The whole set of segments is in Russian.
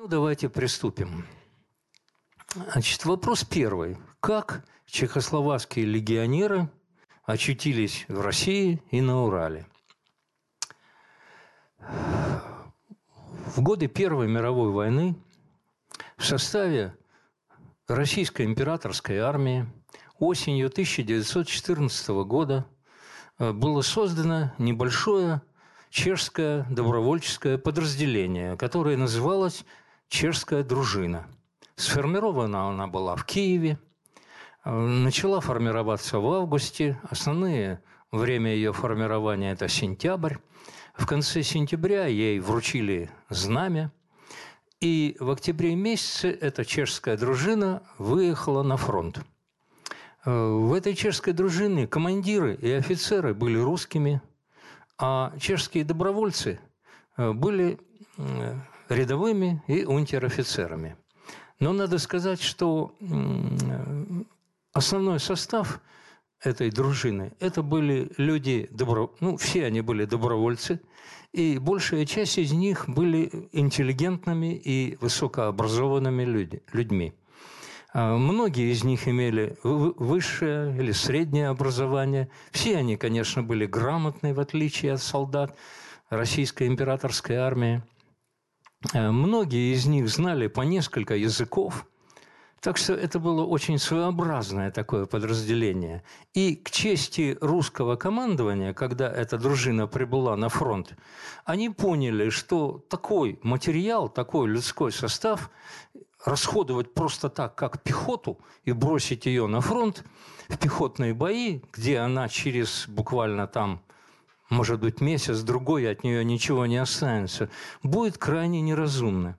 Ну, давайте приступим. Значит, вопрос первый. Как чехословацкие легионеры очутились в России и на Урале? В годы Первой мировой войны в составе Российской императорской армии осенью 1914 года э, было создано небольшое чешское добровольческое подразделение, которое называлось «Чешская дружина». Сформирована она была в Киеве, э, начала формироваться в августе. Основное время ее формирования – это сентябрь. В конце сентября ей вручили знамя, и в октябре месяце эта чешская дружина выехала на фронт. Э, в этой чешской дружине командиры и офицеры были русскими, а чешские добровольцы э, были рядовыми и унтер-офицерами. Но надо сказать, что основной состав этой дружины – это были люди, добро... ну, все они были добровольцы, и большая часть из них были интеллигентными и высокообразованными люди, людьми. А многие из них имели высшее или среднее образование. Все они, конечно, были грамотные, в отличие от солдат российской императорской армии. А многие из них знали по несколько языков. Так что это было очень своеобразное такое подразделение. И к чести русского командования, когда эта дружина прибыла на фронт, они поняли, что такой материал, такой людской состав расходовать просто так, как пехоту, и бросить ее на фронт в пехотные бои, где она через буквально там, может быть, месяц, другой, от нее ничего не останется, будет крайне неразумно.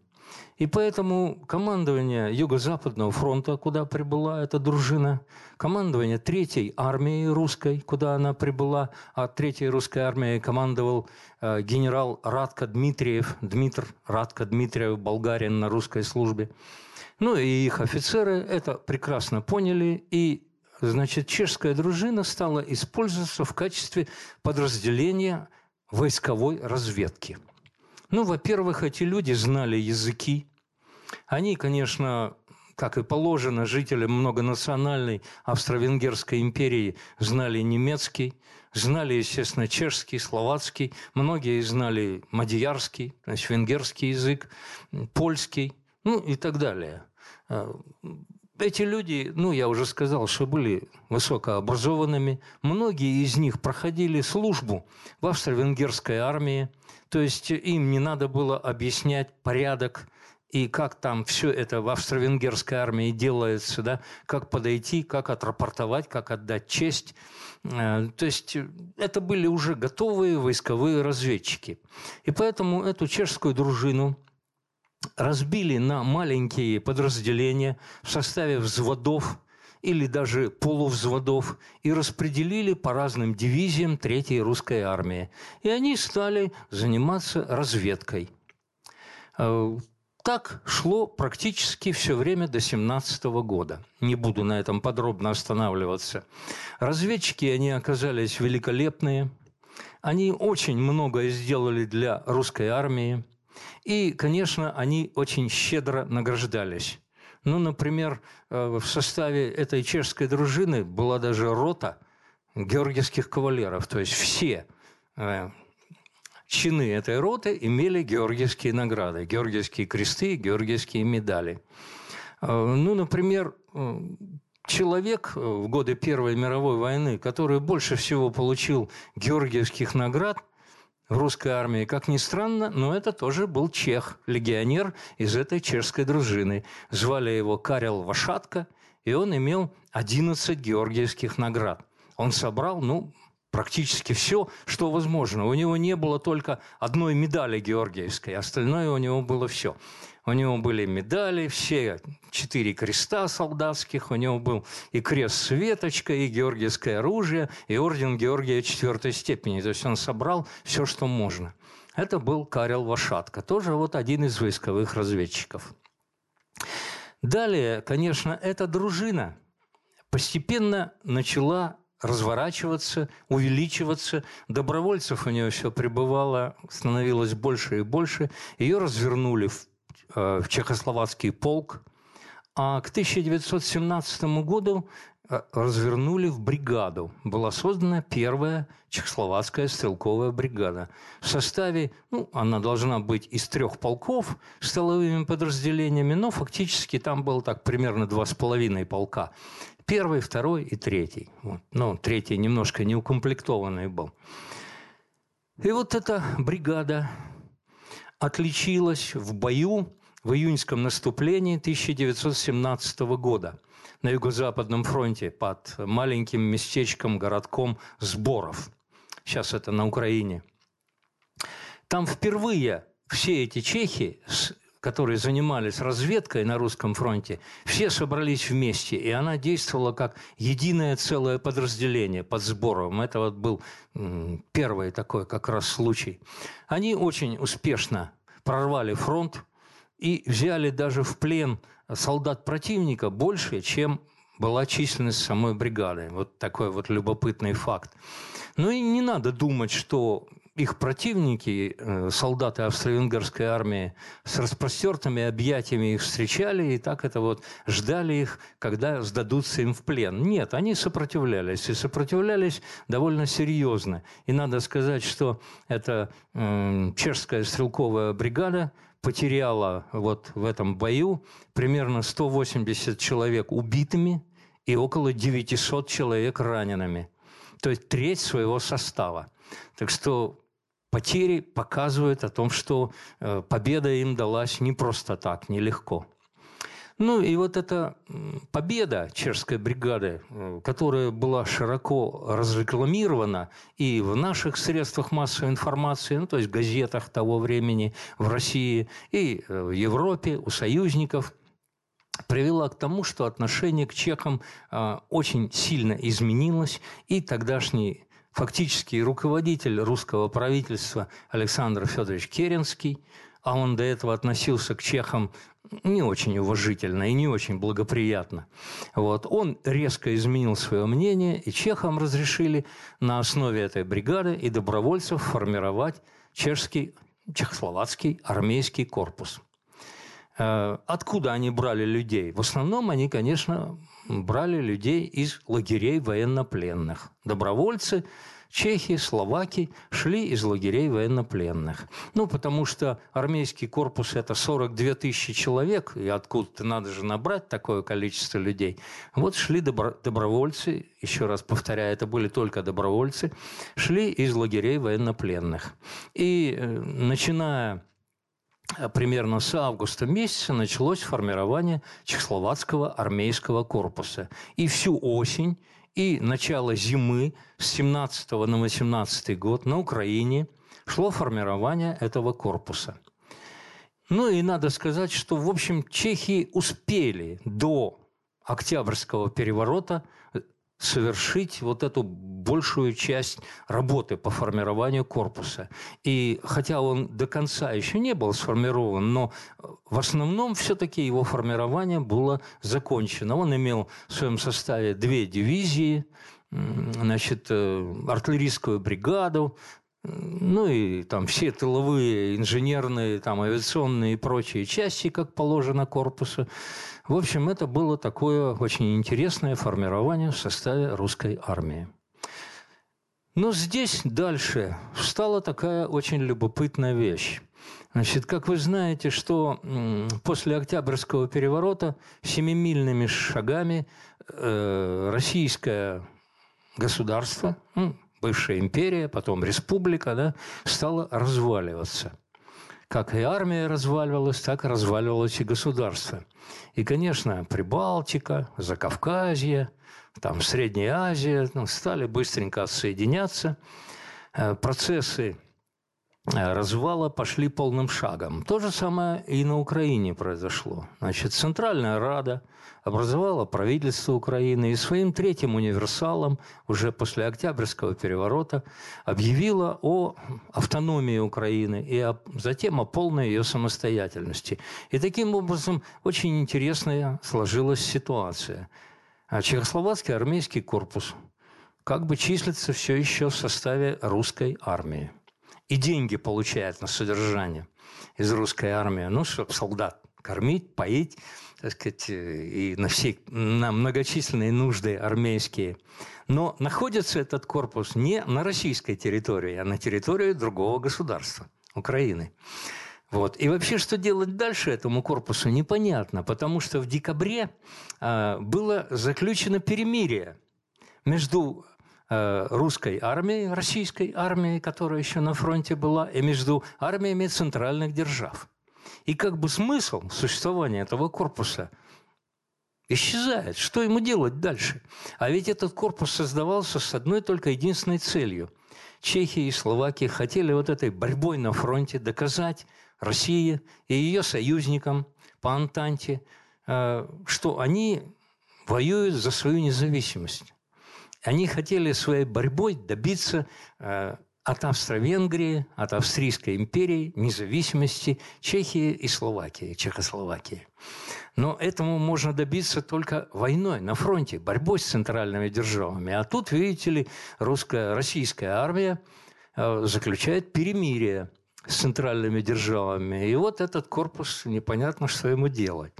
И поэтому командование Юго-Западного фронта, куда прибыла эта дружина, командование Третьей армии русской, куда она прибыла, а Третьей русской армией командовал э, генерал Радко Дмитриев, Дмитр Радко Дмитриев, болгарин на русской службе. Ну и их офицеры это прекрасно поняли, и значит, чешская дружина стала использоваться в качестве подразделения войсковой разведки. Ну, во-первых, эти люди знали языки, они, конечно, как и положено жителям многонациональной Австро-Венгерской империи, знали немецкий, знали, естественно, чешский, словацкий, многие знали мадьярский, то есть венгерский язык, польский, ну и так далее. Эти люди, ну, я уже сказал, что были высокообразованными. Многие из них проходили службу в австро-венгерской армии. То есть им не надо было объяснять порядок и как там все это в австро-венгерской армии делается, да, как подойти, как отрапортовать, как отдать честь. Э, то есть это были уже готовые войсковые разведчики. И поэтому эту чешскую дружину разбили на маленькие подразделения в составе взводов или даже полувзводов и распределили по разным дивизиям Третьей русской армии. И они стали заниматься разведкой. Э, так шло практически все время до 17 года. Не буду на этом подробно останавливаться. Разведчики, они оказались великолепные. Они очень многое сделали для русской армии. И, конечно, они очень щедро награждались. Ну, например, э, в составе этой чешской дружины была даже рота георгиевских кавалеров. То есть все э, чины этой роты имели георгиевские награды, георгиевские кресты, георгиевские медали. Э, ну, например, человек в годы Первой мировой войны, который больше всего получил георгиевских наград в русской армии, как ни странно, но это тоже был чех, легионер из этой чешской дружины. Звали его Карел Вашатко, и он имел 11 георгиевских наград. Он собрал, ну, практически все, что возможно. У него не было только одной медали георгиевской, остальное у него было все. У него были медали, все четыре креста солдатских, у него был и крест с веточкой, и георгиевское оружие, и орден Георгия четвертой степени. То есть он собрал все, что можно. Это был Карел Вашатко, тоже вот один из войсковых разведчиков. Далее, конечно, эта дружина постепенно начала разворачиваться, увеличиваться. Добровольцев у нее все прибывало, становилось больше и больше. Ее развернули в в Чехословацкий полк, а к 1917 году Э, развернули в бригаду. Была создана первая чехословацкая стрелковая бригада. В составе, ну, она должна быть из трех полков с тыловыми подразделениями, но фактически там было так примерно два с половиной полка. Первый, второй и третий. Вот. Ну, третий немножко неукомплектованный был. И вот эта бригада отличилась в бою в июньском наступлении 1917 года – на Юго-Западном фронте под маленьким местечком, городком Сборов. Сейчас это на Украине. Там впервые все эти чехи, которые занимались разведкой на русском фронте, все собрались вместе, и она действовала как единое целое подразделение под Сборовым. Это вот был первый такой как раз случай. Они очень успешно прорвали фронт и взяли даже в плен солдат противника больше, чем была численность самой бригады. Вот такой вот любопытный факт. Ну и не надо думать, что их противники, э, солдаты австро-венгерской армии, с распростертыми объятиями их встречали и так это вот ждали их, когда сдадутся им в плен. Нет, они сопротивлялись, и сопротивлялись довольно серьезно. И надо сказать, что эта э, чешская стрелковая бригада – потеряла вот в этом бою примерно 180 человек убитыми и около 900 человек ранеными. То есть треть своего состава. Так что потери показывают о том, что э, победа им далась не просто так, нелегко. Ну и вот эта победа чешской бригады, э, которая была широко разрекламирована и в наших средствах массовой информации, ну то есть газетах того времени в России и э, в Европе, у союзников, привела к тому, что отношение к чехам э, очень сильно изменилось, и тогдашний фактический руководитель русского правительства Александр Федорович Керенский – а он до этого относился к чехам не очень уважительно и не очень благоприятно. Вот. Он резко изменил свое мнение, и чехам разрешили на основе этой бригады и добровольцев формировать чешский, чехословацкий армейский корпус. Э, откуда они брали людей? В основном они, конечно, брали людей из лагерей военнопленных. Добровольцы – чехи, словаки шли из лагерей военнопленных. Ну, потому что армейский корпус – это 42 тысячи человек, и откуда-то надо же набрать такое количество людей. Вот шли добро- добровольцы, еще раз повторяю, это были только добровольцы, шли из лагерей военнопленных. И э, начиная э, примерно с августа месяца началось формирование Чехословацкого армейского корпуса. И всю осень и начало зимы с 17 на 18 год на Украине шло формирование этого корпуса. Ну и надо сказать, что, в общем, чехи успели до Октябрьского переворота совершить вот эту большую часть работы по формированию корпуса. И хотя он до конца еще не был сформирован, но в основном все-таки его формирование было закончено. Он имел в своем составе две дивизии, значит, э, артиллерийскую бригаду, ну и там все тыловые, инженерные, там авиационные и прочие части, как положено корпусу. В общем, это было такое очень интересное формирование в составе русской армии. Но здесь дальше стала такая очень любопытная вещь. Значит, как вы знаете, что после Октябрьского переворота семимильными шагами э, российское государство, бывшая империя, потом республика, да, стала разваливаться – как и армия разваливалась, так и разваливалось и государство. И, конечно, Прибалтика, Закавказье, там Средняя Азия ну, стали быстренько соединяться. Э, процессы развала пошли полным шагом. То же самое и на Украине произошло. Значит, Центральная Рада – образовала правительство Украины и своим третьим универсалом уже после Октябрьского переворота объявила о автономии Украины и о, затем о полной ее самостоятельности. И таким образом очень интересная сложилась ситуация. А Чехословацкий армейский корпус как бы числится все еще в составе русской армии. И деньги получает на содержание из русской армии, ну, чтобы солдат кормить, поить, так сказать, и на, все, на многочисленные нужды армейские. Но находится этот корпус не на российской территории, а на территории другого государства, Украины. Вот. И вообще, что делать дальше этому корпусу, непонятно, потому что в декабре э, было заключено перемирие между э, русской армией, российской армией, которая еще на фронте была, и между армиями центральных держав. И как бы смысл существования этого корпуса исчезает. Что ему делать дальше? А ведь этот корпус создавался с одной только единственной целью. Чехия и Словакия хотели вот этой борьбой на фронте доказать, России и ее союзникам по Антанте, э, что они воюют за свою независимость. Они хотели своей борьбой добиться э, от Австро-Венгрии, от Австрийской империи, независимости Чехии и Словакии, Чехословакии. Но этому можно добиться только войной на фронте, борьбой с центральными державами. А тут, видите ли, русская, российская армия э, заключает перемирие с центральными державами. И вот этот корпус, непонятно, что ему делать.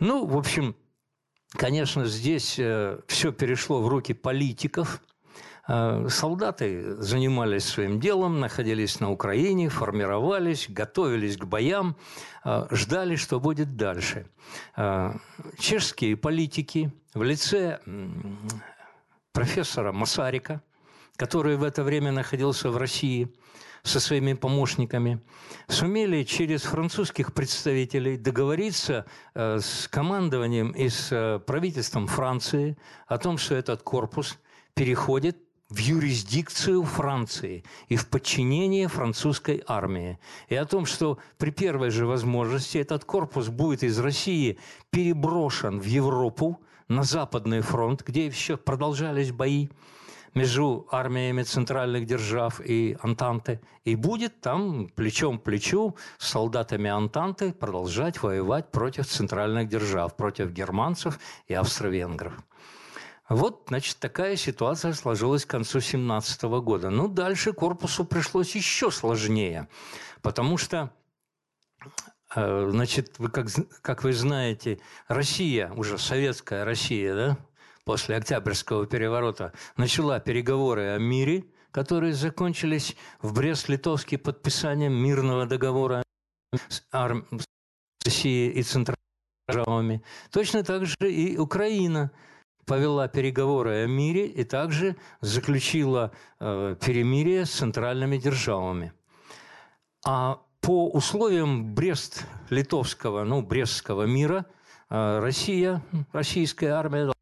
Ну, в общем, конечно, здесь э, все перешло в руки политиков. Э, солдаты занимались своим делом, находились на Украине, формировались, готовились к боям, э, ждали, что будет дальше. Чешские политики в лице профессора Масарика, который в это время находился в России – со своими помощниками, сумели через французских представителей договориться э, с командованием и с э, правительством Франции о том, что этот корпус переходит в юрисдикцию Франции и в подчинение французской армии. И о том, что при первой же возможности этот корпус будет из России переброшен в Европу, на Западный фронт, где еще продолжались бои, между армиями центральных держав и Антанты, и будет там плечом к плечу с солдатами Антанты продолжать воевать против центральных держав, против германцев и австро-венгров. Вот, значит, такая ситуация сложилась к концу 17 года. Ну, дальше корпусу пришлось еще сложнее, потому что э, Значит, вы как, как вы знаете, Россия, уже советская Россия, да, после Октябрьского переворота начала переговоры о мире, которые закончились в Брест-Литовске подписанием мирного договора с, арм... с Россией и центральными державами. Точно так же и Украина повела переговоры о мире и также заключила э, перемирие с центральными державами. А по условиям Брест-Литовского, ну, Брестского мира, э, Россия, российская армия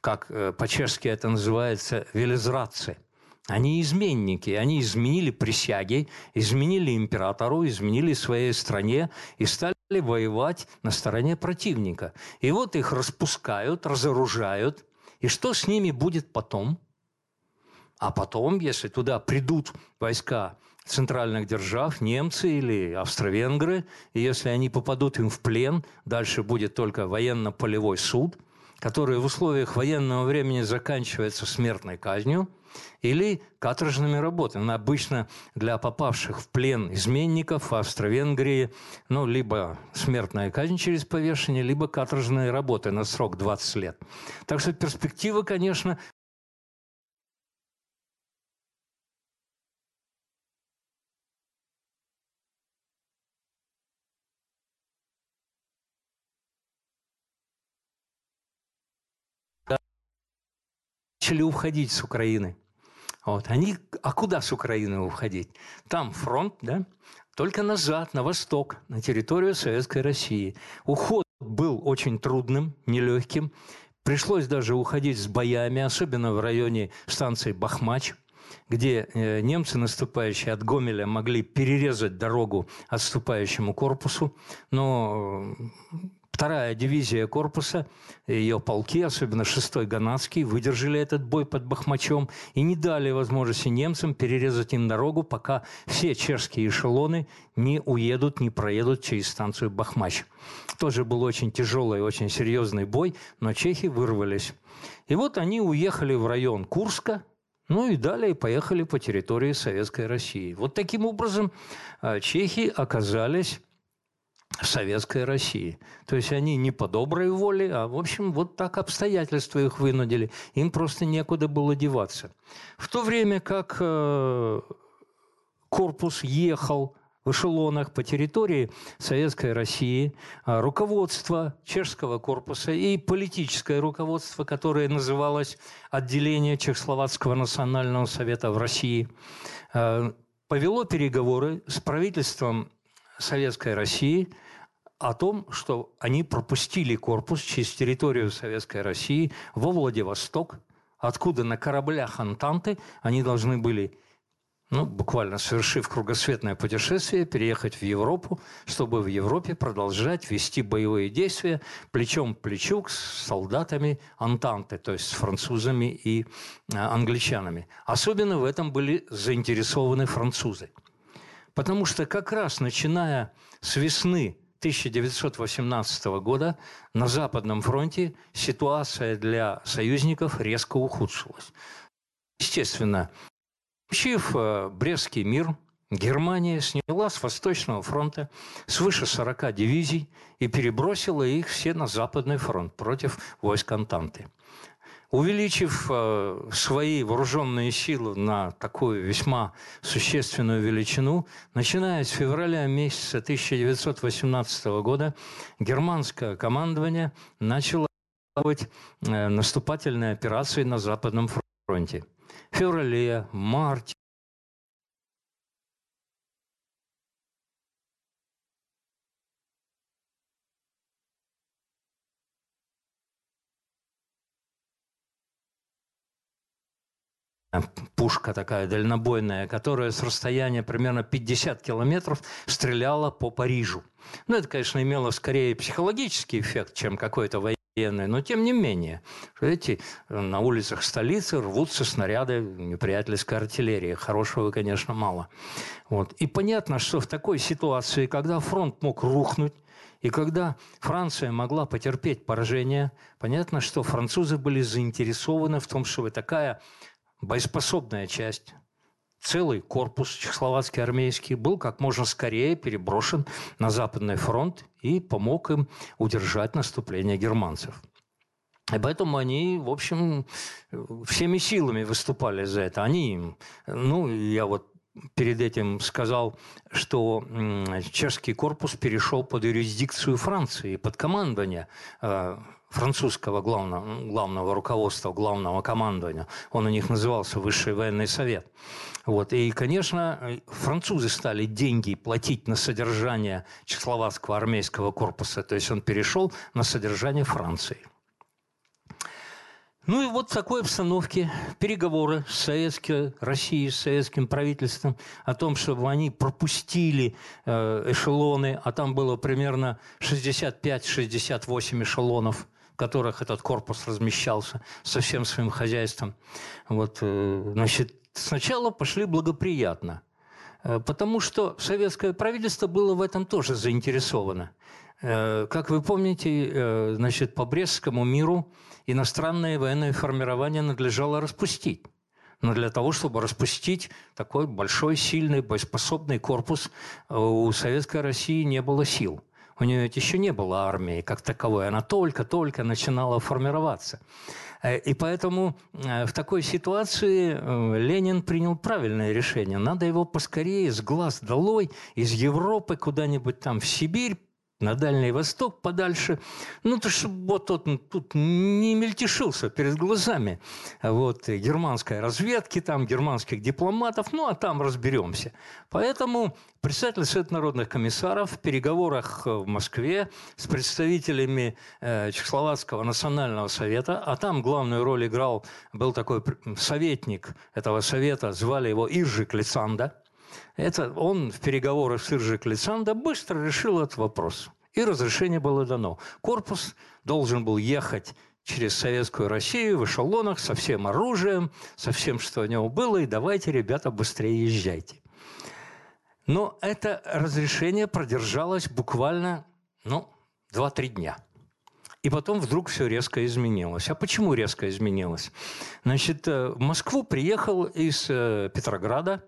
как э, по-чешски это называется, велизрации. Они изменники, они изменили присяги, изменили императору, изменили своей стране и стали воевать на стороне противника. И вот их распускают, разоружают. И что с ними будет потом? А потом, если туда придут войска центральных держав, немцы или австро-венгры, и если они попадут им в плен, дальше будет только военно-полевой суд – который в условиях военного времени заканчивается смертной казнью или каторжными работами. Обычно для попавших в плен изменников в Австро-Венгрии ну, либо смертная казнь через повешение, либо каторжные работы на срок 20 лет. Так что перспектива, конечно, начали уходить с Украины. Вот. Они, а куда с Украины уходить? Там фронт, да? Только назад, на восток, на территорию Советской России. Уход был очень трудным, нелегким. Пришлось даже уходить с боями, особенно в районе станции Бахмач, где э, немцы, наступающие от Гомеля, могли перерезать дорогу отступающему корпусу. Но Вторая дивизия корпуса, ее полки, особенно 6-й Ганадский, выдержали этот бой под Бахмачом и не дали возможности немцам перерезать им дорогу, пока все чешские эшелоны не уедут, не проедут через станцию Бахмач. Тоже был очень тяжелый, очень серьезный бой, но чехи вырвались. И вот они уехали в район Курска, ну и далее поехали по территории Советской России. Вот таким образом а, чехи оказались советской России. То есть они не по доброй воле, а, в общем, вот так обстоятельства их вынудили. Им просто некуда было деваться. В то время как э, корпус ехал в эшелонах по территории Советской России, а руководство чешского корпуса и политическое руководство, которое называлось «Отделение Чехословацкого национального совета в России», э, повело переговоры с правительством Советской России – о том, что они пропустили корпус через территорию Советской России во Владивосток, откуда на кораблях Антанты они должны были, ну, буквально совершив кругосветное путешествие, переехать в Европу, чтобы в Европе продолжать вести боевые действия плечом к плечу с солдатами Антанты, то есть с французами и а, англичанами. Особенно в этом были заинтересованы французы. Потому что как раз начиная с весны 1918 года на Западном фронте ситуация для союзников резко ухудшилась. Естественно, получив э, Брестский мир, Германия сняла с Восточного фронта свыше 40 дивизий и перебросила их все на Западный фронт против войск Антанты увеличив э, свои вооруженные силы на такую весьма существенную величину, начиная с февраля месяца 1918 года германское командование начало э, наступательные операции на Западном фронте. В феврале, марте, пушка такая дальнобойная, которая с расстояния примерно 50 километров стреляла по Парижу. Ну, это, конечно, имело скорее психологический эффект, чем какой-то военный, но тем не менее. Видите, на улицах столицы рвутся снаряды неприятельской артиллерии. Хорошего, конечно, мало. Вот. И понятно, что в такой ситуации, когда фронт мог рухнуть, и когда Франция могла потерпеть поражение, понятно, что французы были заинтересованы в том, чтобы такая боеспособная часть, целый корпус чехословацкий армейский был как можно скорее переброшен на Западный фронт и помог им удержать наступление германцев. И поэтому они, в общем, всеми силами выступали за это. Они, ну, я вот перед этим сказал, что чешский корпус перешел под юрисдикцию Франции, под командование э, французского главного, главного руководства, главного командования. Он у них назывался Высший военный совет. Вот. И, конечно, французы стали деньги платить на содержание чехословацкого армейского корпуса. То есть он перешел на содержание Франции. Ну и вот в такой обстановке переговоры с Советской Россией, с советским правительством о том, чтобы они пропустили э, эшелоны, а там было примерно 65-68 эшелонов которых этот корпус размещался со всем своим хозяйством. Вот, э, значит, сначала пошли благоприятно, э, потому что советское правительство было в этом тоже заинтересовано. Э, как вы помните, значит, по Брестскому миру иностранное военное формирование надлежало распустить. Но для того, чтобы распустить такой большой, сильный, боеспособный корпус, у Советской России не было сил – у нее ведь еще не было армии как таковой, она только-только начинала формироваться. Э, и поэтому э, в такой ситуации э, Ленин принял правильное решение. Надо его поскорее с глаз долой из Европы куда-нибудь там в Сибирь на Дальний Восток подальше, ну, то чтобы вот тот ну, тут не мельтешился перед глазами вот, германской разведки, там, германских дипломатов, ну, а там разберемся. Поэтому председатель Совета народных комиссаров в переговорах в Москве с представителями э, Чехословацкого национального совета, а там главную роль играл, был такой советник этого совета, звали его Иржик Лицанда – это он в переговорах с Иржик Лицанда быстро решил этот вопрос. И разрешение было дано. Корпус должен был ехать через Советскую Россию в эшелонах со всем оружием, со всем, что у него было, и давайте, ребята, быстрее езжайте. Но это разрешение продержалось буквально, ну, 2-3 дня. И потом вдруг все резко изменилось. А почему резко изменилось? Значит, э, в Москву приехал из э, Петрограда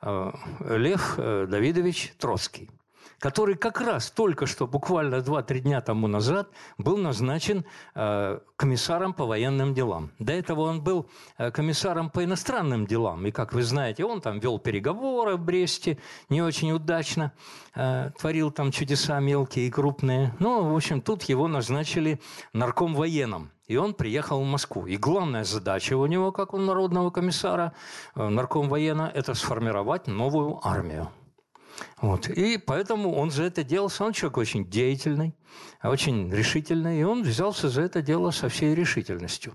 Лев Давидович Троцкий – который как раз только что, буквально 2-3 дня тому назад, был назначен э, комиссаром по военным делам. До этого он был э, комиссаром по иностранным делам. И, как вы знаете, он там вел переговоры в Бресте, не очень удачно, э, творил там чудеса мелкие и крупные. Ну, в общем, тут его назначили нарком военным. И он приехал в Москву. И главная задача у него, как у народного комиссара, нарком воена, это сформировать новую армию. Вот. И поэтому он за это дело, он человек очень деятельный, очень решительный, и он взялся за это дело со всей решительностью.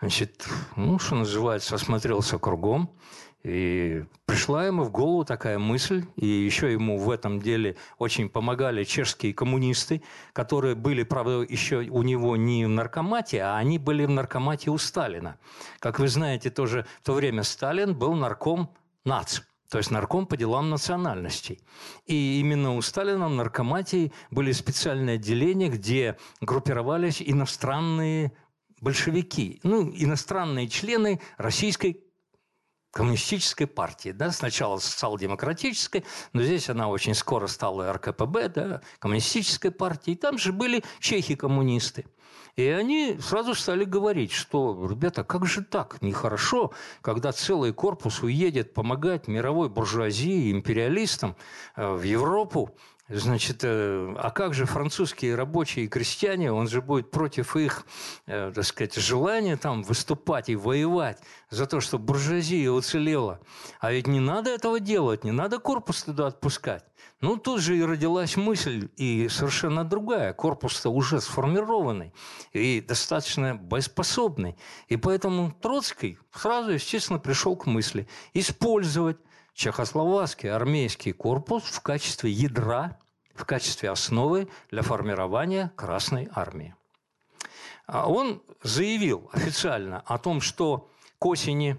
Значит, ну, что называется, осмотрелся кругом, и пришла ему в голову такая мысль, и еще ему в этом деле очень помогали чешские коммунисты, которые были, правда, еще у него не в наркомате, а они были в наркомате у Сталина. Как вы знаете, тоже в то время Сталин был нарком НАЦ то есть нарком по делам национальностей. И именно у Сталина в наркоматии были специальные отделения, где группировались иностранные большевики, ну, иностранные члены российской коммунистической партии, да, сначала социал-демократической, но здесь она очень скоро стала РКПБ, да, коммунистической партией, там же были чехи-коммунисты. И они сразу стали говорить, что, ребята, как же так, нехорошо, когда целый корпус уедет помогать мировой буржуазии, империалистам э, в Европу, Значит, э, а как же французские рабочие и крестьяне, он же будет против их, э, так сказать, желания там выступать и воевать за то, чтобы буржуазия уцелела. А ведь не надо этого делать, не надо корпус туда отпускать. Ну, тут же и родилась мысль, и совершенно другая. Корпус-то уже сформированный и достаточно боеспособный. И поэтому Троцкий сразу, естественно, пришел к мысли использовать чехословацкий армейский корпус в качестве ядра, в качестве основы для формирования Красной армии. А он заявил официально о том, что к осени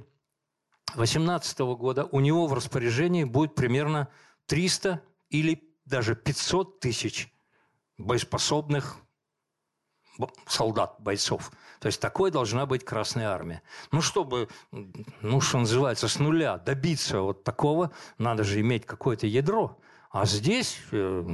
2018 года у него в распоряжении будет примерно 300 или даже 500 тысяч боеспособных солдат, бойцов. То есть такой должна быть Красная Армия. Ну, чтобы, ну, что называется, с нуля добиться вот такого, надо же иметь какое-то ядро. А здесь э,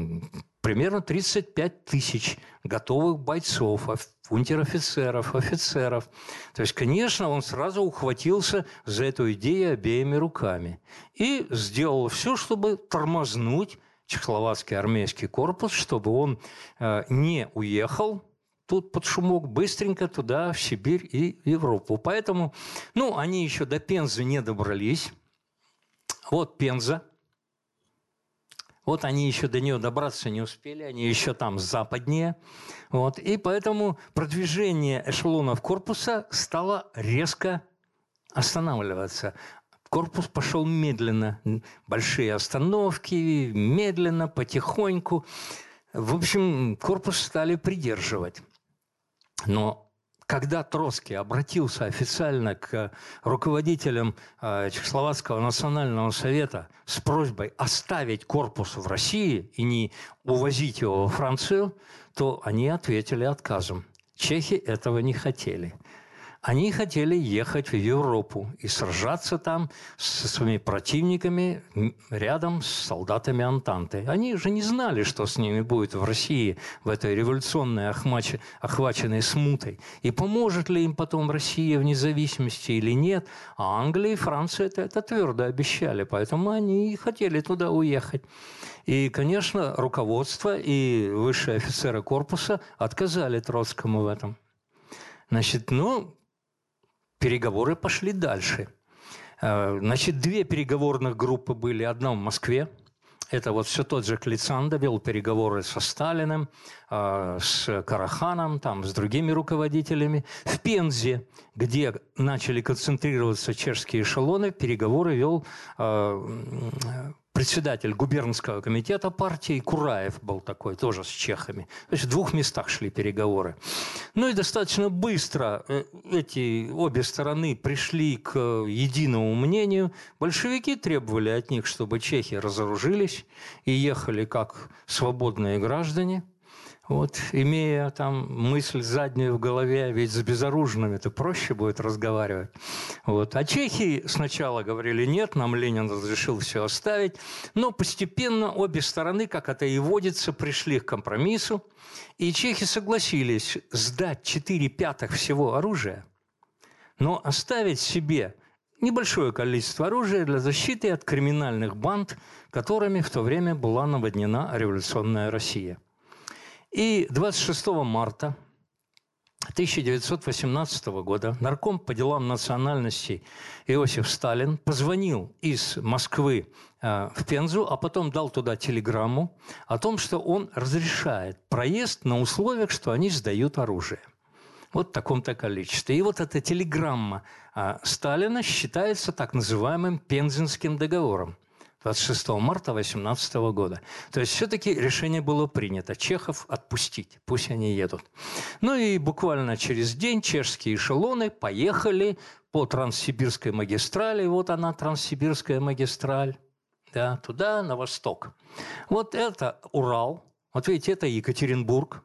примерно 35 тысяч готовых бойцов, унтер-офицеров, офицеров. То есть, конечно, он сразу ухватился за эту идею обеими руками и сделал все, чтобы тормознуть чехословацкий армейский корпус, чтобы он э, не уехал тут под шумок быстренько туда, в Сибирь и Европу. Поэтому, ну, они еще до Пензы не добрались. Вот Пенза. Вот они еще до нее добраться не успели, они еще там западнее. Вот. И поэтому продвижение эшелонов корпуса стало резко останавливаться. Корпус пошел медленно, большие остановки, медленно, потихоньку. В общем, корпус стали придерживать. Но когда Троцкий обратился официально к руководителям э, Чехословацкого национального совета с просьбой оставить корпус в России и не увозить его во Францию, то они ответили отказом. Чехи этого не хотели. Они хотели ехать в Европу и сражаться там со своими противниками рядом с солдатами Антанты. Они же не знали, что с ними будет в России, в этой революционной охваченной смутой. И поможет ли им потом Россия в независимости или нет. А Англия и Франция это, это твердо обещали, поэтому они и хотели туда уехать. И, конечно, руководство и высшие офицеры корпуса отказали Троцкому в этом. Значит, ну, переговоры пошли дальше. Э, значит, две переговорных группы были. Одна в Москве, это вот все тот же Клицанда вел переговоры со Сталиным, э, с Караханом, там, с другими руководителями. В Пензе, где начали концентрироваться чешские эшелоны, переговоры вел э, председатель губернского комитета партии, Кураев был такой, тоже с чехами. То есть в двух местах шли переговоры. Ну и достаточно быстро э, эти обе стороны пришли к единому мнению. Большевики требовали от них, чтобы чехи разоружились и ехали как свободные граждане – вот, имея там мысль заднюю в голове, ведь с безоружными это проще будет разговаривать. Вот. А чехи сначала говорили нет, нам Ленин разрешил все оставить, но постепенно обе стороны, как это и водится, пришли к компромиссу, и чехи согласились сдать 4 пятых всего оружия, но оставить себе небольшое количество оружия для защиты от криминальных банд, которыми в то время была наводнена революционная Россия – и 26 марта 1918 года нарком по делам национальностей Иосиф Сталин позвонил из Москвы э, в Пензу, а потом дал туда телеграмму о том, что он разрешает проезд на условиях, что они сдают оружие. Вот в таком-то количестве. И вот эта телеграмма э, Сталина считается так называемым Пензенским договором. 26 марта 18 года. То есть все-таки решение было принято. Чехов отпустить, пусть они едут. Ну и буквально через день чешские эшелоны поехали по Транссибирской магистрали. Вот она, Транссибирская магистраль. Да, туда, на восток. Вот это Урал. Вот видите, это Екатеринбург.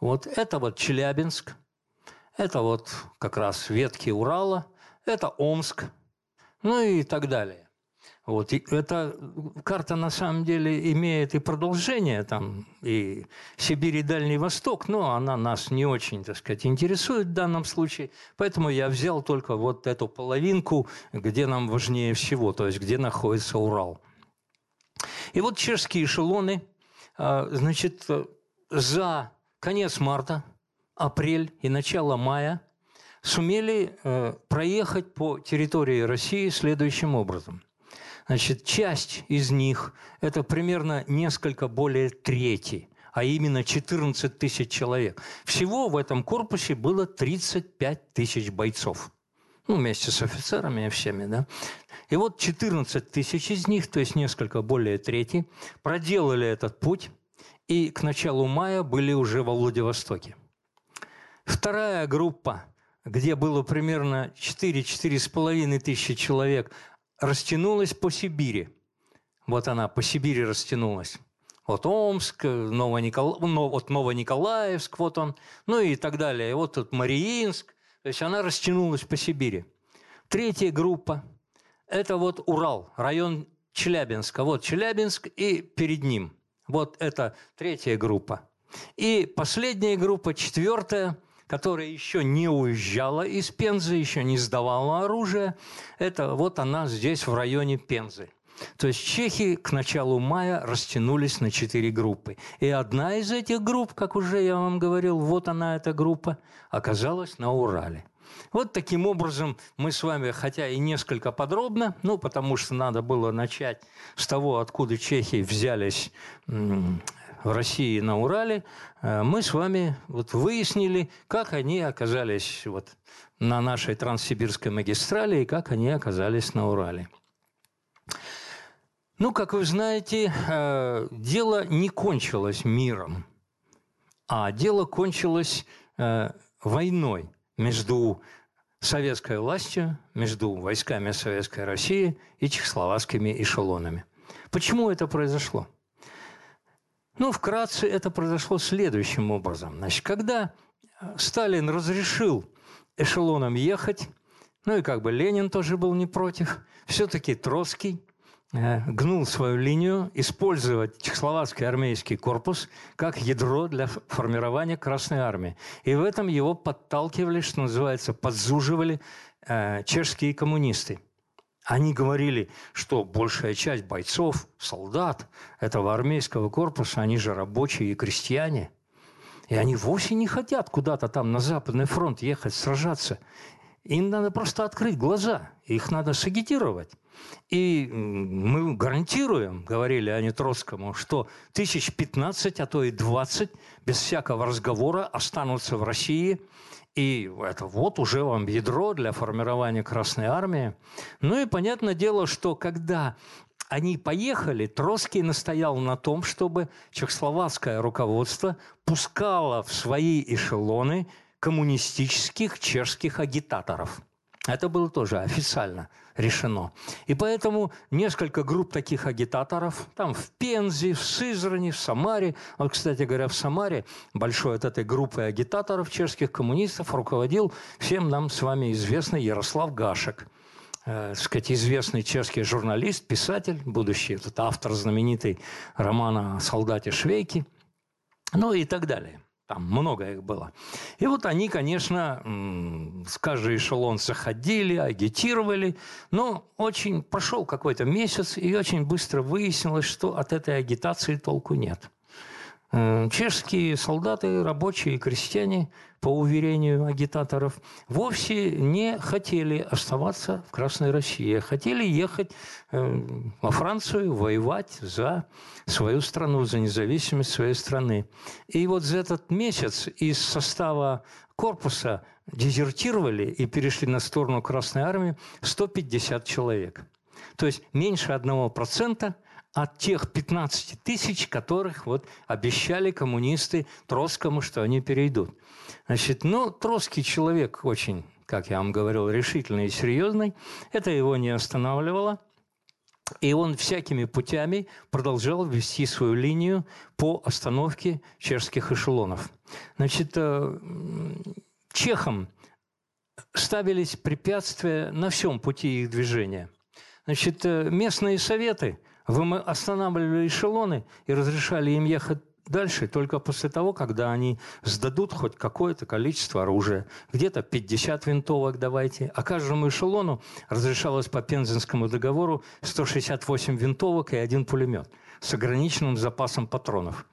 Вот это вот Челябинск. Это вот как раз ветки Урала. Это Омск. Ну и так далее. Вот. И эта карта на самом деле имеет и продолжение, там, и Сибирь, и Дальний Восток, но она нас не очень, так сказать, интересует в данном случае. Поэтому я взял только вот эту половинку, где нам важнее всего, то есть где находится Урал. И вот чешские эшелоны, а, значит, за конец марта, апрель и начало мая сумели э, проехать по территории России следующим образом – Значит, часть из них – это примерно несколько более трети, а именно 14 тысяч человек. Всего в этом корпусе было 35 тысяч бойцов. Ну, вместе с офицерами и всеми, да. И вот 14 тысяч из них, то есть несколько более трети, проделали этот путь и к началу мая были уже во Владивостоке. Вторая группа, где было примерно 4-4,5 тысячи человек, растянулась по Сибири. Вот она по Сибири растянулась. Вот Омск, Новоникол... вот Новониколаевск, вот он, ну и так далее. И вот тут Мариинск. То есть она растянулась по Сибири. Третья группа – это вот Урал, район Челябинска. Вот Челябинск и перед ним. Вот это третья группа. И последняя группа, четвертая – которая еще не уезжала из Пензы, еще не сдавала оружие, это вот она здесь, в районе Пензы. То есть чехи к началу мая растянулись на четыре группы. И одна из этих групп, как уже я вам говорил, вот она, эта группа, оказалась на Урале. Вот таким образом мы с вами, хотя и несколько подробно, ну, потому что надо было начать с того, откуда чехи взялись в России на Урале, э, мы с вами вот выяснили, как они оказались вот на нашей Транссибирской магистрали и как они оказались на Урале. Ну, как вы знаете, э, дело не кончилось миром, а дело кончилось э, войной между советской властью, между войсками Советской России и чехословацкими эшелонами. Почему это произошло? Ну, вкратце это произошло следующим образом. Значит, когда э, Сталин разрешил эшелоном ехать, ну и как бы Ленин тоже был не против, все-таки Троцкий э, гнул свою линию использовать чехословацкий армейский корпус как ядро для формирования Красной Армии. И в этом его подталкивали, что называется, подзуживали э, чешские коммунисты. Они говорили, что большая часть бойцов, солдат этого армейского корпуса, они же рабочие и крестьяне. И они вовсе не хотят куда-то там на Западный фронт ехать, сражаться. Им надо просто открыть глаза, их надо сагитировать. И мы гарантируем, говорили они Троцкому, что тысяч пятнадцать, а то и двадцать без всякого разговора останутся в России – и это вот уже вам ядро для формирования Красной Армии. Ну и понятное дело, что когда они поехали, Троцкий настоял на том, чтобы чехословацкое руководство пускало в свои эшелоны коммунистических чешских агитаторов. Это было тоже официально решено. И поэтому несколько групп таких агитаторов, там в Пензе, в Сызрани, в Самаре, вот, кстати говоря, в Самаре большой от этой группы агитаторов чешских коммунистов руководил всем нам с вами известный Ярослав Гашек – э, сказать, известный чешский журналист, писатель, будущий этот автор знаменитый романа о солдате Швейки, ну и так далее. Там много их было. И вот они, конечно, с каждый эшелон заходили, агитировали, но очень прошел какой-то месяц, и очень быстро выяснилось, что от этой агитации толку нет. Э, чешские солдаты, рабочие и крестьяне, по уверению агитаторов, вовсе не хотели оставаться в Красной России, а хотели ехать э, во Францию воевать за свою страну, за независимость своей страны. И вот за этот месяц из состава корпуса дезертировали и перешли на сторону Красной Армии 150 человек. То есть меньше одного процента от тех 15 тысяч, которых вот обещали коммунисты Троцкому, что они перейдут. Значит, ну, Троцкий человек очень, как я вам говорил, решительный и серьезный. Это его не останавливало. И он всякими путями продолжал вести свою линию по остановке чешских эшелонов. Значит, э, чехам ставились препятствия на всем пути их движения. Значит, э, местные советы – вы останавливали эшелоны и разрешали им ехать дальше только после того, когда они сдадут хоть какое-то количество оружия. Где-то 50 винтовок давайте. А каждому эшелону разрешалось по Пензенскому договору 168 винтовок и один пулемет с ограниченным запасом патронов.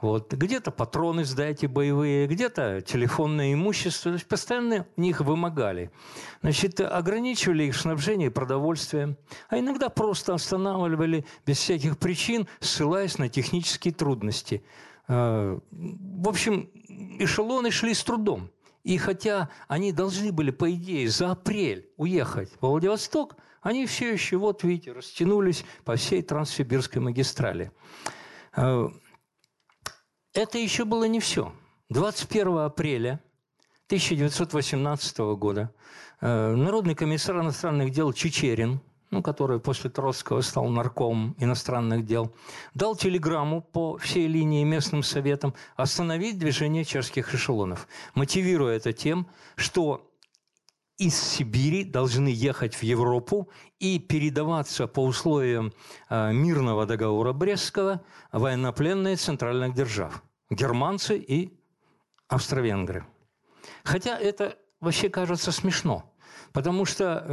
Вот. Где-то патроны сдайте боевые, где-то телефонное имущество. То есть постоянно у них вымогали. Значит, ограничивали их снабжение продовольствием, а иногда просто останавливали без всяких причин, ссылаясь на технические трудности. А, в общем, эшелоны шли с трудом. И хотя они должны были, по идее, за апрель уехать в Владивосток, они все еще, вот видите, растянулись по всей Транссибирской магистрали. А, это еще было не все. 21 апреля 1918 года э, Народный комиссар иностранных дел Чечерин, ну, который после Троцкого стал нарком иностранных дел, дал телеграмму по всей линии местным советам остановить движение чешских эшелонов, мотивируя это тем, что из Сибири должны ехать в Европу и передаваться по условиям э, мирного договора Брестского военнопленные центральных держав – германцы и австро-венгры. Хотя это вообще кажется смешно, потому что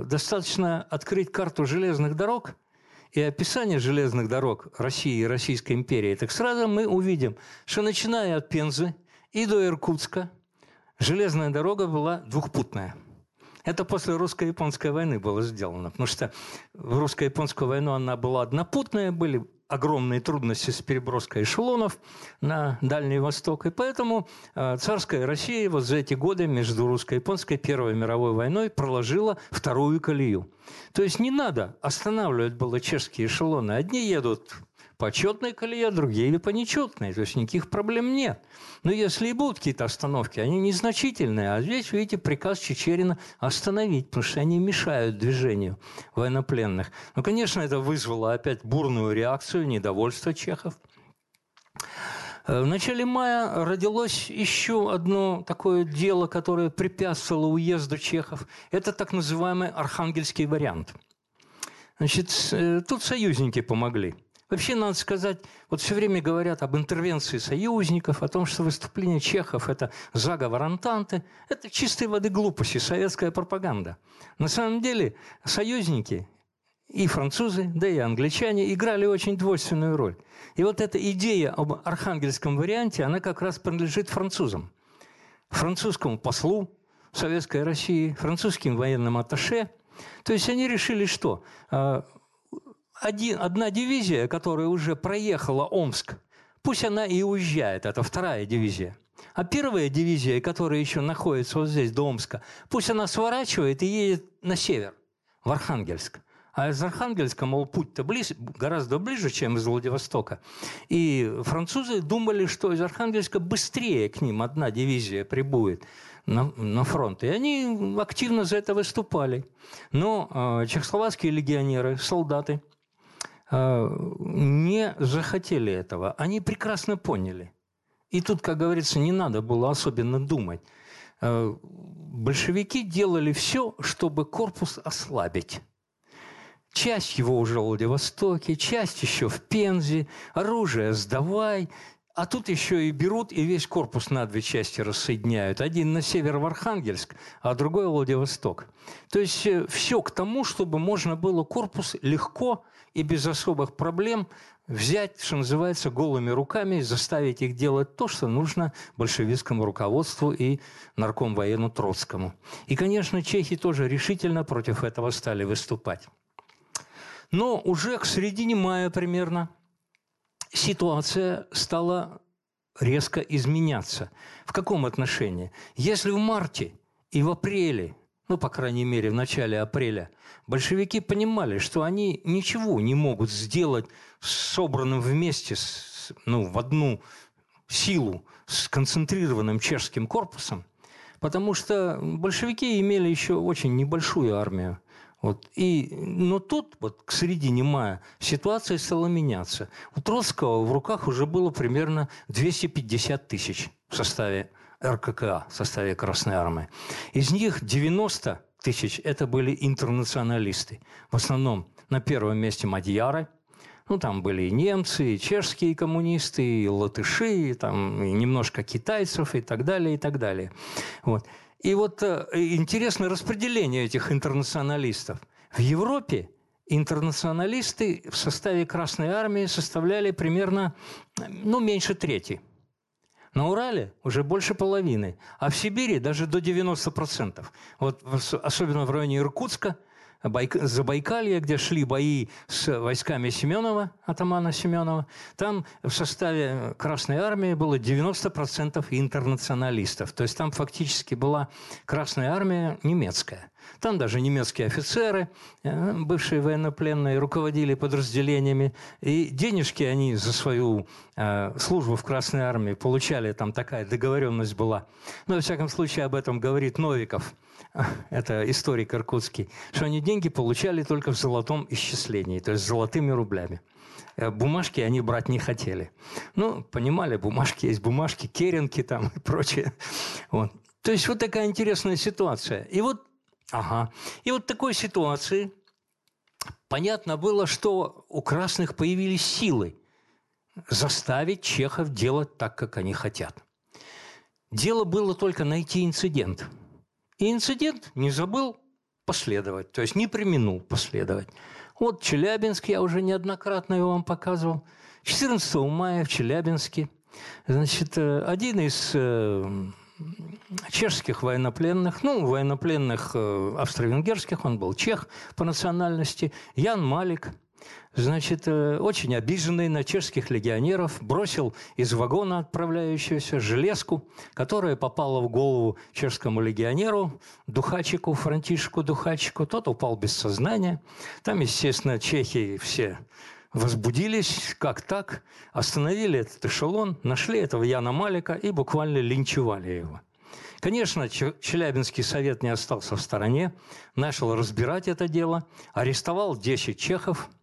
э, достаточно открыть карту железных дорог и описание железных дорог России и Российской империи, так сразу мы увидим, что начиная от Пензы и до Иркутска – железная дорога была двухпутная. Это после русско-японской войны было сделано, потому что в русско-японскую войну она была однопутная, были огромные трудности с переброской эшелонов на Дальний Восток. И поэтому э, царская Россия вот за эти годы между русско-японской Первой мировой войной проложила вторую колею. То есть не надо останавливать было чешские эшелоны. Одни едут по четной колее, другие по нечетной. То есть никаких проблем нет. Но если и будут какие-то остановки, они незначительные. А здесь, видите, приказ Чечерина остановить, потому что они мешают движению военнопленных. Ну, конечно, это вызвало опять бурную реакцию, недовольство чехов. Э, в начале мая родилось еще одно такое дело, которое препятствовало уезду чехов. Это так называемый архангельский вариант. Значит, э, тут союзники помогли. Вообще, надо сказать, вот все время говорят об интервенции союзников, о том, что выступление чехов – это заговор Антанты. Это чистой воды глупости, советская пропаганда. На самом деле союзники и французы, да и англичане играли очень двойственную роль. И вот эта идея об архангельском варианте, она как раз принадлежит французам. Французскому послу Советской России, французским военным атташе. То есть они решили, что а, один, одна дивизия, которая уже проехала Омск, пусть она и уезжает, это вторая дивизия. А первая дивизия, которая еще находится вот здесь, до Омска, пусть она сворачивает и едет на север, в Архангельск. А из Архангельска, мол, путь-то близ, гораздо ближе, чем из Владивостока. И французы думали, что из Архангельска быстрее к ним одна дивизия прибудет на, на фронт. И они активно за это выступали. Но э, чехословацкие легионеры, солдаты, не захотели этого. Они прекрасно поняли. И тут, как говорится, не надо было особенно думать. Э, большевики делали все, чтобы корпус ослабить. Часть его уже в Владивостоке, часть еще в Пензе, оружие сдавай. А тут еще и берут и весь корпус на две части рассоединяют. Один на север в Архангельск, а другой в Владивосток. То есть э, все к тому, чтобы можно было корпус легко и без особых проблем взять, что называется, голыми руками, заставить их делать то, что нужно большевистскому руководству и нарком воену Троцкому. И, конечно, чехи тоже решительно против этого стали выступать. Но уже к середине мая примерно ситуация стала резко изменяться. В каком отношении? Если в марте и в апреле, ну, по крайней мере, в начале апреля, большевики понимали, что они ничего не могут сделать с собранным вместе, с, ну, в одну силу, с концентрированным чешским корпусом, потому что большевики имели еще очень небольшую армию. Вот. И, но тут, вот к середине мая, ситуация стала меняться. У Троцкого в руках уже было примерно 250 тысяч в составе РККА, в составе Красной Армии. Из них 90 тысяч – это были интернационалисты. В основном на первом месте мадьяры, ну, там были и немцы, и чешские коммунисты, и латыши, и, там, и немножко китайцев, и так далее, и так далее. Вот. И вот э, интересное распределение этих интернационалистов. В Европе интернационалисты в составе Красной Армии составляли примерно, ну, меньше трети. На Урале уже больше половины, а в Сибири даже до 90%. Вот особенно в районе Иркутска – Забайкалье, где шли бои с войсками Семенова, атамана Семенова, там в составе Красной Армии было 90% интернационалистов. То есть там фактически была Красная Армия немецкая. Там даже немецкие офицеры, э, бывшие военнопленные, руководили подразделениями. И денежки они за свою э, службу в Красной Армии получали. Там такая договоренность была. Но, во всяком случае, об этом говорит Новиков – это историк иркутский, что они деньги получали только в золотом исчислении, то есть золотыми рублями. Э, бумажки они брать не хотели. Ну, понимали, бумажки есть бумажки, керенки там и прочее. Вот. То есть вот такая интересная ситуация. И вот, ага, и вот такой ситуации понятно было, что у красных появились силы заставить чехов делать так, как они хотят. Дело было только найти инцидент – и инцидент не забыл последовать, то есть не применул последовать. Вот Челябинск, я уже неоднократно его вам показывал. 14 мая в Челябинске, значит, э, один из э, чешских военнопленных, ну, военнопленных э, австро-венгерских, он был чех по национальности, Ян Малик – значит, э, очень обиженный на чешских легионеров, бросил из вагона отправляющуюся железку, которая попала в голову чешскому легионеру, Духачику, Франтишку Духачику. Тот упал без сознания. Там, естественно, чехи все возбудились, как так, остановили этот эшелон, нашли этого Яна Малика и буквально линчевали его. Конечно, Челябинский совет не остался в стороне, начал разбирать это дело, арестовал 10 чехов –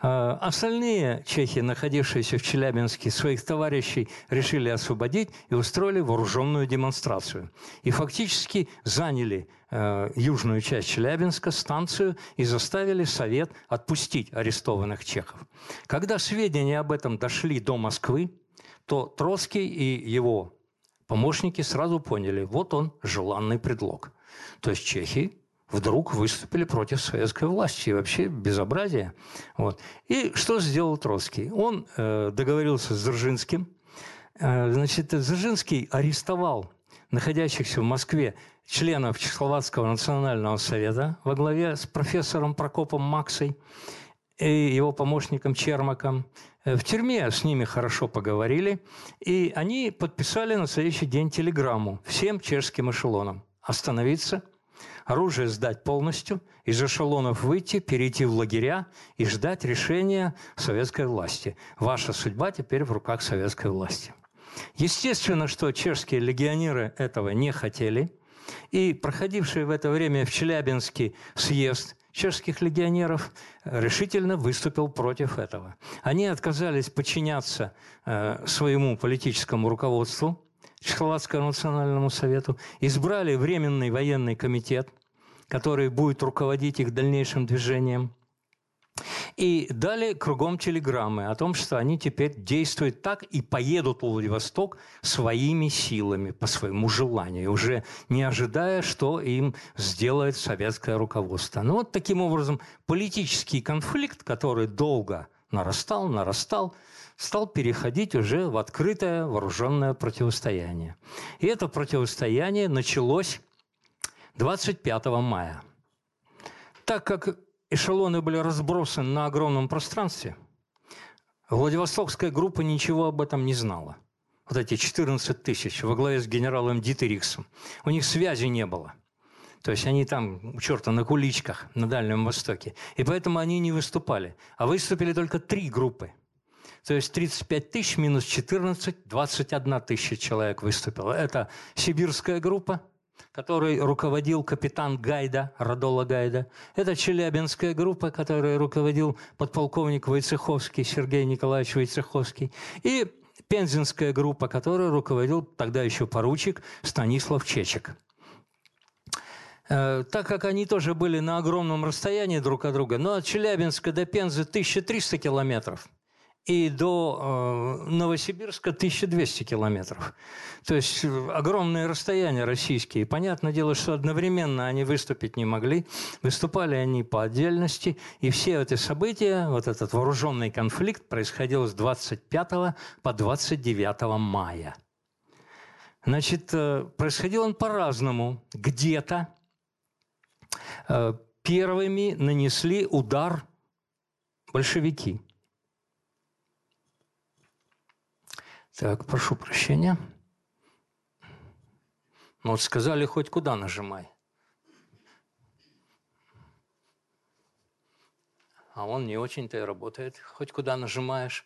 остальные чехи, находившиеся в Челябинске, своих товарищей решили освободить и устроили вооруженную демонстрацию. И фактически заняли э, южную часть Челябинска, станцию, и заставили Совет отпустить арестованных чехов. Когда сведения об этом дошли до Москвы, то Троцкий и его помощники сразу поняли, вот он желанный предлог. То есть чехи вдруг выступили против советской власти. И вообще безобразие. Вот. И что сделал Троцкий? Он э, договорился с Дзержинским. Э, значит, Дзержинский арестовал находящихся в Москве членов Чехословацкого национального совета во главе с профессором Прокопом Максой и его помощником Чермаком. Э, в тюрьме с ними хорошо поговорили, и они подписали на следующий день телеграмму всем чешским эшелонам остановиться – оружие сдать полностью, из эшелонов выйти, перейти в лагеря и ждать решения советской власти. Ваша судьба теперь в руках советской власти. Естественно, что чешские легионеры этого не хотели, и проходивший в это время в Челябинске съезд чешских легионеров решительно выступил против этого. Они отказались подчиняться э, своему политическому руководству, Чехословацкому национальному совету, избрали Временный военный комитет, который будет руководить их дальнейшим движением. И дали кругом телеграммы о том, что они теперь действуют так и поедут в Владивосток своими силами, по своему желанию, уже не ожидая, что им сделает советское руководство. Ну вот таким образом политический конфликт, который долго нарастал, нарастал, стал переходить уже в открытое вооруженное противостояние. И это противостояние началось 25 мая. Так как эшелоны были разбросаны на огромном пространстве, Владивостокская группа ничего об этом не знала. Вот эти 14 тысяч во главе с генералом Дитериксом. У них связи не было. То есть они там, у черта, на куличках на Дальнем Востоке. И поэтому они не выступали. А выступили только три группы. То есть 35 тысяч минус 14, 21 тысяча человек выступило. Это сибирская группа, которой руководил капитан Гайда, Радола Гайда. Это Челябинская группа, которой руководил подполковник Войцеховский, Сергей Николаевич Войцеховский. И Пензенская группа, которой руководил тогда еще поручик Станислав Чечек. Э, так как они тоже были на огромном расстоянии друг от друга, но от Челябинска до Пензы 1300 километров – и до э, Новосибирска 1200 километров. То есть э, огромные расстояния российские. Понятное дело, что одновременно они выступить не могли. Выступали они по отдельности. И все эти события, вот этот вооруженный конфликт происходил с 25 по 29 мая. Значит, э, происходил он по-разному. Где-то первыми нанесли удар большевики – Так, прошу прощения. Ну вот сказали, хоть куда нажимай. А он не очень-то и работает. Хоть куда нажимаешь.